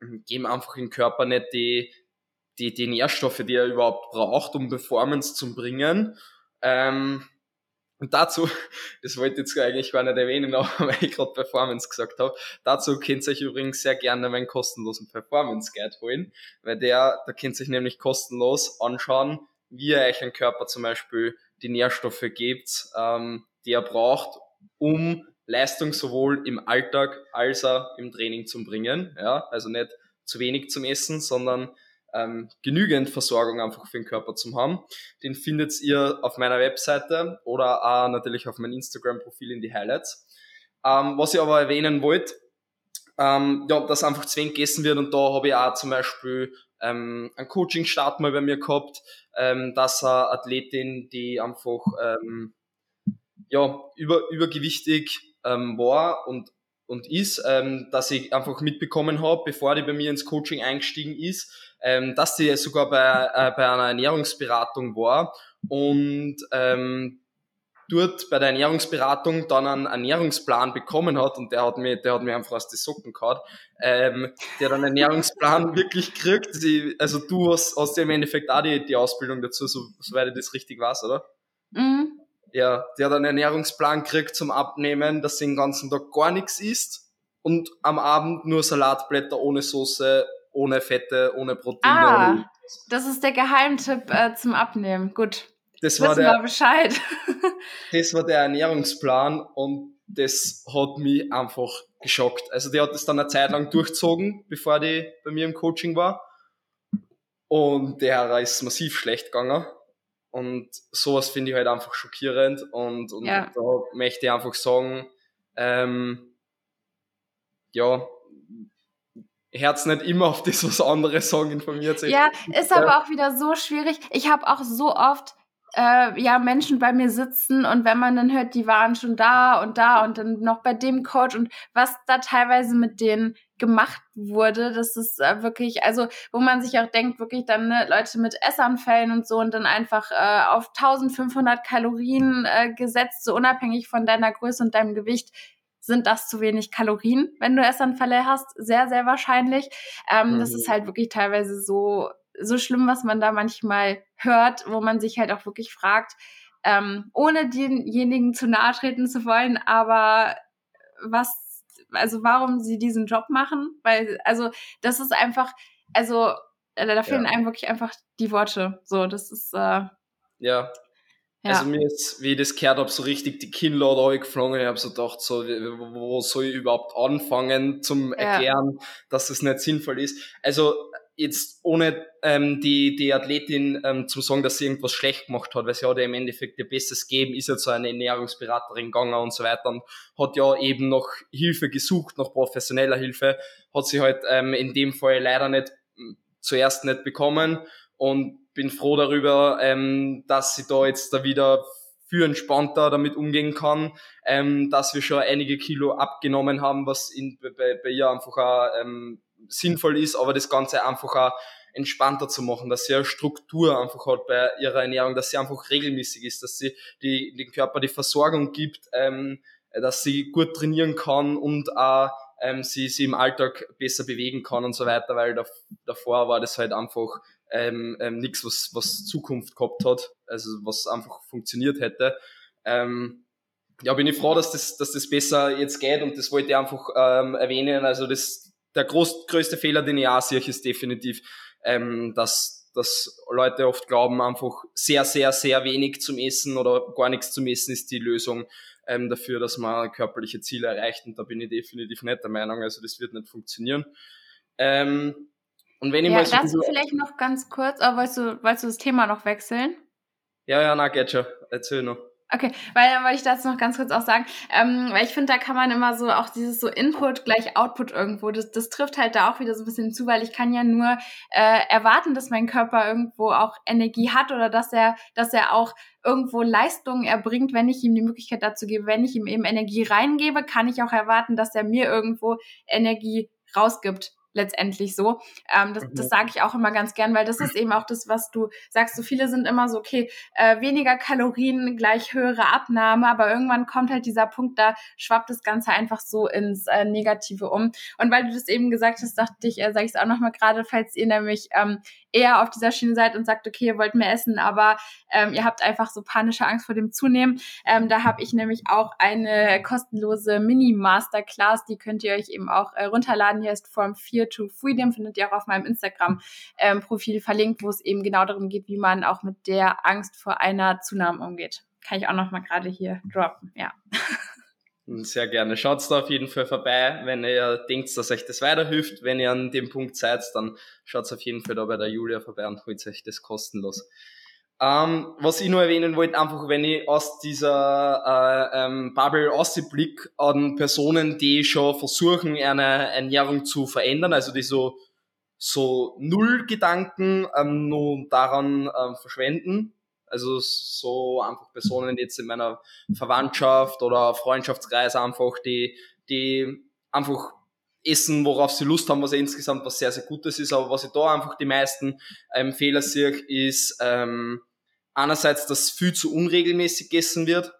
hm, geben einfach den Körper nicht die, die, die Nährstoffe, die er überhaupt braucht, um Performance zu bringen. Ähm, und dazu, das wollte ich jetzt eigentlich gar nicht erwähnen, aber weil ich gerade Performance gesagt habe, dazu könnt ihr euch übrigens sehr gerne meinen kostenlosen Performance Guide holen, weil der, da könnt ihr euch nämlich kostenlos anschauen, wie ihr euch ein Körper zum Beispiel die Nährstoffe gebt, ähm, die er braucht, um Leistung sowohl im Alltag als auch im Training zu bringen. Ja, also nicht zu wenig zum Essen, sondern ähm, genügend Versorgung einfach für den Körper zu haben. Den findet ihr auf meiner Webseite oder auch natürlich auf meinem Instagram-Profil in die Highlights. Ähm, was ich aber erwähnen wollte, ähm, ja, dass einfach zu wenig gegessen wird und da habe ich auch zum Beispiel ähm, einen Coaching-Start mal bei mir gehabt, ähm, dass eine Athletin, die einfach ähm, ja, über, übergewichtig ähm, war und, und ist, ähm, dass ich einfach mitbekommen habe, bevor die bei mir ins Coaching eingestiegen ist, ähm, dass die sogar bei, äh, bei einer Ernährungsberatung war und ähm, dort bei der Ernährungsberatung dann einen Ernährungsplan bekommen hat und der hat mir, der hat mir einfach aus die Socken gehabt, ähm, der dann einen Ernährungsplan wirklich kriegt. Also du hast, hast ja im Endeffekt auch die, die Ausbildung dazu, so, soweit ich das richtig weiß, oder? Mhm. Ja, der hat einen Ernährungsplan kriegt zum Abnehmen, dass sie den ganzen Tag gar nichts isst und am Abend nur Salatblätter ohne Soße, ohne Fette, ohne Proteine. Ah, das ist der Geheimtipp äh, zum Abnehmen. Gut. Das war der, Bescheid. das war der Ernährungsplan und das hat mich einfach geschockt. Also die hat das dann eine Zeit lang durchzogen, bevor die bei mir im Coaching war. Und der ist massiv schlecht gegangen. Und sowas finde ich halt einfach schockierend. Und, und ja. da möchte ich einfach sagen, ähm, ja, Herz nicht immer auf das, was andere sagen, informiert sich. Ja, ist aber auch wieder so schwierig. Ich habe auch so oft äh, ja Menschen bei mir sitzen und wenn man dann hört, die waren schon da und da und dann noch bei dem Coach und was da teilweise mit denen gemacht wurde, das ist äh, wirklich, also wo man sich auch denkt, wirklich dann ne, Leute mit Essanfällen und so und dann einfach äh, auf 1500 Kalorien äh, gesetzt, so unabhängig von deiner Größe und deinem Gewicht sind das zu wenig Kalorien, wenn du Essanfälle hast, sehr, sehr wahrscheinlich. Ähm, mhm. Das ist halt wirklich teilweise so so schlimm, was man da manchmal hört, wo man sich halt auch wirklich fragt, ähm, ohne denjenigen zu nahe treten zu wollen, aber was, also warum sie diesen Job machen, weil, also das ist einfach, also äh, da fehlen ja. einem wirklich einfach die Worte. So, das ist äh, ja. Ja. Also mir ist, wie ich das gehört habe, so richtig die Kinnlade geflogen. Ich habe so gedacht, so, wo soll ich überhaupt anfangen zum Erklären, ja. dass das nicht sinnvoll ist. Also jetzt ohne ähm, die, die Athletin ähm, zu sagen, dass sie irgendwas schlecht gemacht hat, weil sie hat ja im Endeffekt ihr Bestes gegeben, ist ja zu einer Ernährungsberaterin gegangen und so weiter und hat ja eben noch Hilfe gesucht, noch professioneller Hilfe, hat sie halt ähm, in dem Fall leider nicht zuerst nicht bekommen und bin froh darüber, ähm, dass sie da jetzt da wieder für entspannter damit umgehen kann, ähm, dass wir schon einige Kilo abgenommen haben, was in, bei, bei ihr einfach auch ähm, sinnvoll ist, aber das Ganze einfach auch entspannter zu machen, dass sie eine Struktur einfach hat bei ihrer Ernährung, dass sie einfach regelmäßig ist, dass sie die, den Körper die Versorgung gibt, ähm, dass sie gut trainieren kann und auch ähm, sie, sie im Alltag besser bewegen kann und so weiter, weil da, davor war das halt einfach ähm, ähm, nichts, was, was Zukunft gehabt hat, also was einfach funktioniert hätte. Ähm, ja, bin ich froh, dass das, dass das besser jetzt geht und das wollte ich einfach ähm, erwähnen. Also das, der groß, größte Fehler, den ich auch sehe, ist definitiv, ähm, dass, dass Leute oft glauben, einfach sehr, sehr, sehr wenig zum Essen oder gar nichts zum Essen ist die Lösung ähm, dafür, dass man körperliche Ziele erreicht. Und da bin ich definitiv nicht der Meinung. Also das wird nicht funktionieren. Ähm, und wenn ich ja, mal so. Dazu vielleicht noch ganz kurz, aber wolltest du, wolltest du das Thema noch wechseln? Ja, ja, na, geht schon. Erzähl noch. Okay, weil dann wollte ich dazu noch ganz kurz auch sagen, ähm, weil ich finde, da kann man immer so auch dieses so Input gleich Output irgendwo, das, das trifft halt da auch wieder so ein bisschen zu, weil ich kann ja nur äh, erwarten, dass mein Körper irgendwo auch Energie hat oder dass er, dass er auch irgendwo Leistungen erbringt, wenn ich ihm die Möglichkeit dazu gebe. Wenn ich ihm eben Energie reingebe, kann ich auch erwarten, dass er mir irgendwo Energie rausgibt letztendlich so. Ähm, das, das mhm. sage ich auch immer ganz gern, weil das ist eben auch das, was du sagst. So viele sind immer so, okay, äh, weniger Kalorien gleich höhere Abnahme, aber irgendwann kommt halt dieser Punkt, da schwappt das Ganze einfach so ins äh, Negative um. Und weil du das eben gesagt hast, dachte ich, äh, sage ich es auch nochmal gerade, falls ihr nämlich ähm, eher auf dieser Schiene seid und sagt, okay, ihr wollt mehr essen, aber ähm, ihr habt einfach so panische Angst vor dem Zunehmen. Ähm, da habe ich nämlich auch eine kostenlose Mini-Masterclass, die könnt ihr euch eben auch äh, runterladen. Hier ist Form 4 to Freedom, findet ihr auch auf meinem Instagram-Profil ähm, verlinkt, wo es eben genau darum geht, wie man auch mit der Angst vor einer Zunahme umgeht. Kann ich auch noch gerade hier droppen, ja. Sehr gerne. Schaut da auf jeden Fall vorbei, wenn ihr denkt, dass euch das weiterhilft. Wenn ihr an dem Punkt seid, dann schaut auf jeden Fall da bei der Julia vorbei und holt euch das kostenlos. Ähm, was ich nur erwähnen wollte, einfach wenn ich aus dieser äh, ähm, Bubble ausblick an Personen, die schon versuchen, eine Ernährung zu verändern, also die so so null Gedanken ähm, nur daran ähm, verschwenden, also so einfach Personen jetzt in meiner Verwandtschaft oder Freundschaftskreis einfach, die, die einfach essen, worauf sie Lust haben, was ja insgesamt was sehr, sehr Gutes ist. Aber was ich da einfach die meisten ähm, Fehler sehe, ist ähm, einerseits, dass viel zu unregelmäßig gegessen wird.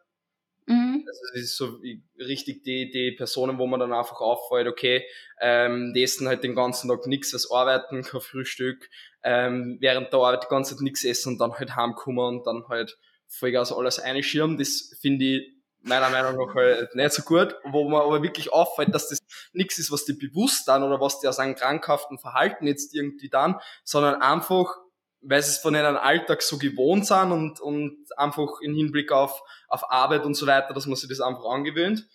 Also das ist so richtig die, die Personen, wo man dann einfach auffällt, okay, ähm, die essen halt den ganzen Tag nichts als arbeiten, kein Frühstück, ähm, während der Arbeit die ganze Zeit nichts essen und dann halt heimkommen und dann halt Vollgas alles einschirmen. Das finde ich meiner Meinung nach halt nicht so gut, wo man aber wirklich auffällt, dass das nichts ist, was die bewusst dann oder was die aus einem krankhaften Verhalten jetzt irgendwie dann, sondern einfach weil sie es von ihrem Alltag so gewohnt sind und, und einfach im Hinblick auf, auf Arbeit und so weiter, dass man sich das einfach angewöhnt.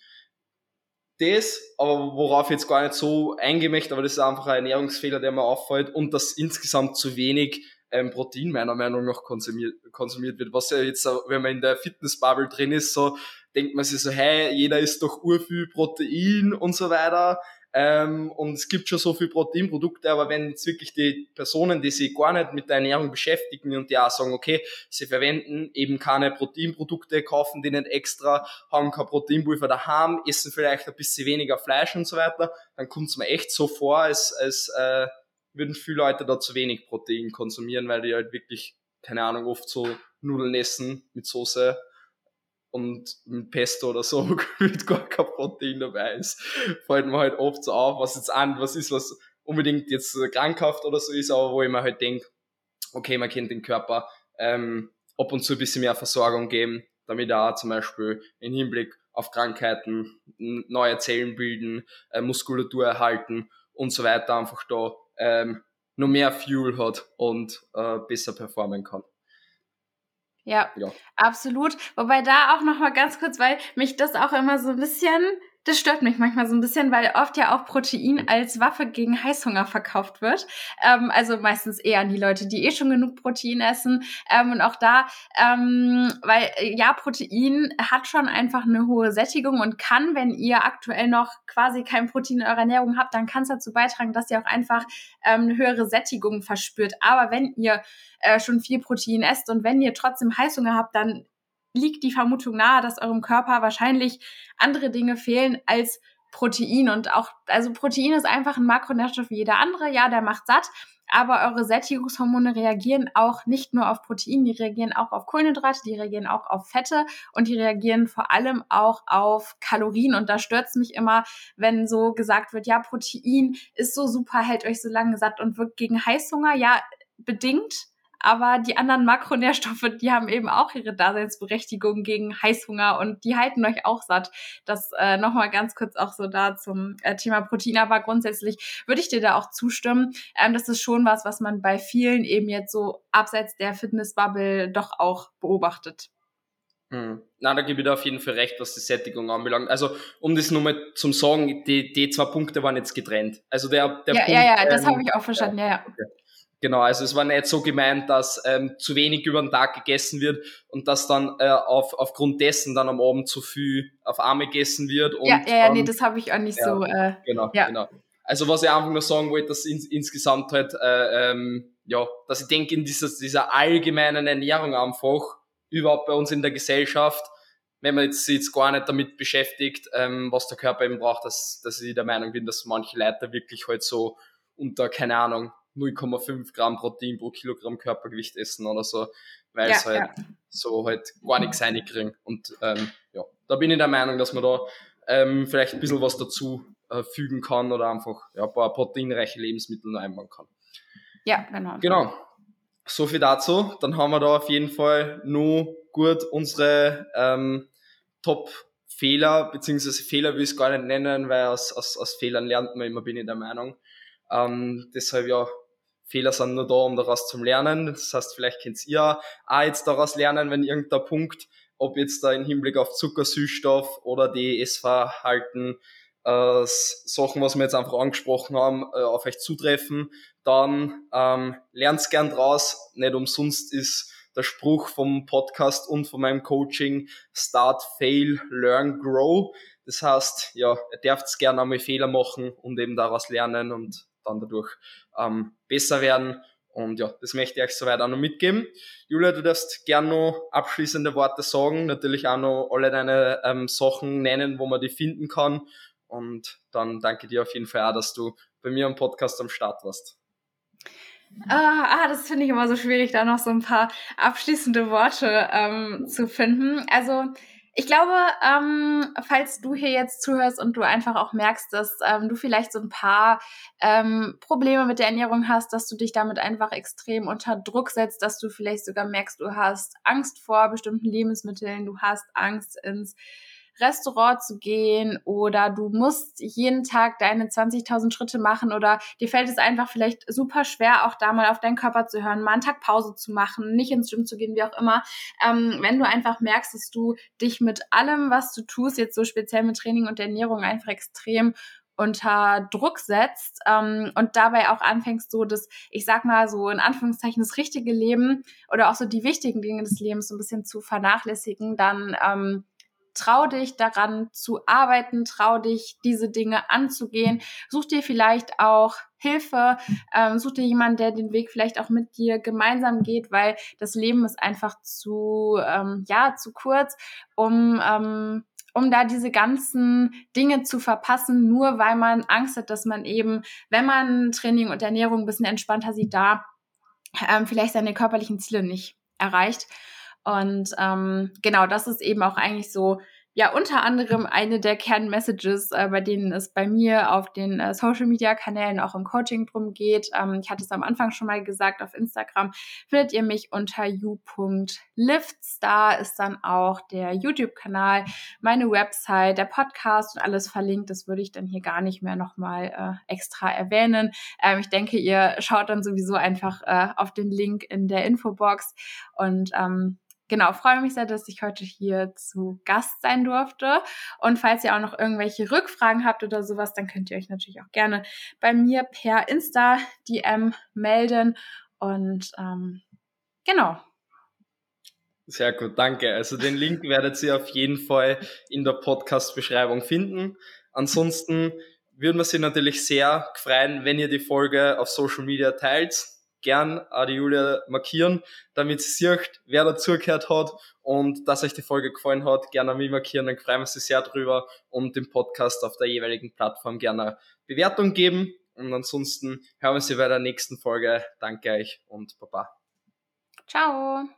das, aber worauf jetzt gar nicht so eingemächt, aber das ist einfach ein Ernährungsfehler, der mir auffällt und dass insgesamt zu wenig ähm, Protein meiner Meinung nach konsumiert, konsumiert wird. Was ja jetzt, wenn man in der Fitnessbubble drin ist, so denkt man sich so, hey, jeder isst doch urviel Protein und so weiter. Ähm, und es gibt schon so viel Proteinprodukte, aber wenn jetzt wirklich die Personen, die sich gar nicht mit der Ernährung beschäftigen und die auch sagen, okay, sie verwenden eben keine Proteinprodukte, kaufen die nicht extra, haben kein Proteinpulver daheim, essen vielleicht ein bisschen weniger Fleisch und so weiter, dann kommt es mir echt so vor, als, als äh, würden viele Leute da zu wenig Protein konsumieren, weil die halt wirklich, keine Ahnung, oft so Nudeln essen mit Soße und mit Pesto oder so mit gar kein Protein dabei ist, fällt mir halt oft so auf, was jetzt an, was ist, was unbedingt jetzt krankhaft oder so ist, aber wo ich mir halt denke, okay, man kennt den Körper ähm, ab und zu ein bisschen mehr Versorgung geben, damit er zum Beispiel im Hinblick auf Krankheiten neue Zellen bilden, äh, Muskulatur erhalten und so weiter einfach da ähm, noch mehr Fuel hat und äh, besser performen kann. Ja, ja, absolut. Wobei da auch noch mal ganz kurz, weil mich das auch immer so ein bisschen das stört mich manchmal so ein bisschen, weil oft ja auch Protein als Waffe gegen Heißhunger verkauft wird. Ähm, also meistens eher an die Leute, die eh schon genug Protein essen. Ähm, und auch da, ähm, weil äh, ja, Protein hat schon einfach eine hohe Sättigung und kann, wenn ihr aktuell noch quasi kein Protein in eurer Ernährung habt, dann kann es dazu beitragen, dass ihr auch einfach ähm, eine höhere Sättigung verspürt. Aber wenn ihr äh, schon viel Protein esst und wenn ihr trotzdem Heißhunger habt, dann liegt die Vermutung nahe, dass eurem Körper wahrscheinlich andere Dinge fehlen als Protein. Und auch, also Protein ist einfach ein Makronährstoff wie jeder andere. Ja, der macht satt. Aber eure Sättigungshormone reagieren auch nicht nur auf Protein, die reagieren auch auf Kohlenhydrate, die reagieren auch auf Fette und die reagieren vor allem auch auf Kalorien. Und da stört es mich immer, wenn so gesagt wird, ja, Protein ist so super, hält euch so lange satt und wirkt gegen Heißhunger. Ja, bedingt, aber die anderen Makronährstoffe, die haben eben auch ihre Daseinsberechtigung gegen Heißhunger und die halten euch auch satt. Das äh, nochmal ganz kurz auch so da zum äh, Thema Protein. Aber grundsätzlich würde ich dir da auch zustimmen. Ähm, das ist schon was, was man bei vielen eben jetzt so abseits der Fitnessbubble doch auch beobachtet. Hm. Na, da gebe ich dir auf jeden Fall recht, was die Sättigung anbelangt. Also, um das nur mal zum Sagen, die, die zwei Punkte waren jetzt getrennt. Also der, der ja, Punkt, ja, ja, das ähm, habe ich auch verstanden, ja, ja. Okay. Genau, also es war nicht so gemeint, dass ähm, zu wenig über den Tag gegessen wird und dass dann äh, auf, aufgrund dessen dann am Abend zu viel auf Arme gegessen wird. Und, ja, ja, ja, nee, das habe ich auch nicht ja, so. Äh, genau, ja. genau. Also was ich einfach nur sagen wollte, dass in, insgesamt halt, äh, ähm, ja, dass ich denke, in dieser, dieser allgemeinen Ernährung einfach, überhaupt bei uns in der Gesellschaft, wenn man jetzt, jetzt gar nicht damit beschäftigt, ähm, was der Körper eben braucht, dass, dass ich der Meinung bin, dass manche Leute wirklich halt so unter, keine Ahnung, 0,5 Gramm Protein pro Kilogramm Körpergewicht essen oder so, weil ja, es halt ja. so halt gar nichts reinkriegen. Und ähm, ja, da bin ich der Meinung, dass man da ähm, vielleicht ein bisschen was dazu äh, fügen kann oder einfach ja, ein paar proteinreiche Lebensmittel einbauen kann. Ja, genau. Genau. So viel dazu. Dann haben wir da auf jeden Fall nur gut unsere ähm, Top-Fehler, beziehungsweise Fehler will ich es gar nicht nennen, weil aus, aus, aus Fehlern lernt man immer, bin ich der Meinung. Ähm, deshalb ja, Fehler sind nur da, um daraus zu lernen. Das heißt, vielleicht könnt ihr auch jetzt daraus lernen, wenn irgendein Punkt, ob jetzt da im Hinblick auf Zucker, Süßstoff oder die Essverhalten, äh, Sachen, was wir jetzt einfach angesprochen haben, äh, auf euch zutreffen, dann ähm, lernt's gern draus. Nicht umsonst ist der Spruch vom Podcast und von meinem Coaching Start, Fail, Learn, Grow. Das heißt, ja, ihr dürft gerne einmal Fehler machen und eben daraus lernen und dann dadurch ähm, besser werden. Und ja, das möchte ich euch soweit auch noch mitgeben. Julia, du darfst gerne noch abschließende Worte sagen, natürlich auch noch alle deine ähm, Sachen nennen, wo man die finden kann. Und dann danke dir auf jeden Fall auch, dass du bei mir am Podcast am Start warst. Ah, ah das finde ich immer so schwierig, da noch so ein paar abschließende Worte ähm, zu finden. Also ich glaube, ähm, falls du hier jetzt zuhörst und du einfach auch merkst, dass ähm, du vielleicht so ein paar ähm, Probleme mit der Ernährung hast, dass du dich damit einfach extrem unter Druck setzt, dass du vielleicht sogar merkst, du hast Angst vor bestimmten Lebensmitteln, du hast Angst ins Restaurant zu gehen oder du musst jeden Tag deine 20.000 Schritte machen oder dir fällt es einfach vielleicht super schwer, auch da mal auf deinen Körper zu hören, mal einen Tag Pause zu machen, nicht ins Gym zu gehen, wie auch immer. Ähm, wenn du einfach merkst, dass du dich mit allem, was du tust, jetzt so speziell mit Training und Ernährung einfach extrem unter Druck setzt ähm, und dabei auch anfängst, so das, ich sag mal so in Anführungszeichen, das richtige Leben oder auch so die wichtigen Dinge des Lebens so ein bisschen zu vernachlässigen, dann ähm, trau dich daran zu arbeiten, trau dich, diese Dinge anzugehen. Such dir vielleicht auch Hilfe, ähm, such dir jemanden, der den Weg vielleicht auch mit dir gemeinsam geht, weil das Leben ist einfach zu, ähm, ja, zu kurz, um ähm, um da diese ganzen Dinge zu verpassen, nur weil man Angst hat, dass man eben, wenn man Training und Ernährung ein bisschen entspannter sieht, da ähm, vielleicht seine körperlichen Ziele nicht erreicht. Und ähm, genau, das ist eben auch eigentlich so ja unter anderem eine der Kernmessages, äh, bei denen es bei mir auf den äh, Social Media Kanälen auch im Coaching drum geht. Ähm, ich hatte es am Anfang schon mal gesagt, auf Instagram findet ihr mich unter you.lifts. Da ist dann auch der YouTube-Kanal, meine Website, der Podcast und alles verlinkt. Das würde ich dann hier gar nicht mehr nochmal äh, extra erwähnen. Ähm, ich denke, ihr schaut dann sowieso einfach äh, auf den Link in der Infobox und ähm, genau, freue mich sehr, dass ich heute hier zu Gast sein durfte. Und falls ihr auch noch irgendwelche Rückfragen habt oder sowas, dann könnt ihr euch natürlich auch gerne bei mir per Insta DM melden. Und ähm, genau. Sehr gut, danke. Also den Link werdet ihr auf jeden Fall in der Podcast-Beschreibung finden. Ansonsten würden wir Sie natürlich sehr freuen, wenn ihr die Folge auf Social Media teilt gern auch die Julia markieren, damit sie sieht, wer dazugehört hat und dass euch die Folge gefallen hat, gerne mich markieren, dann freuen wir uns sehr drüber und dem Podcast auf der jeweiligen Plattform gerne Bewertung geben. Und ansonsten hören wir sie bei der nächsten Folge. Danke euch und Baba. Ciao.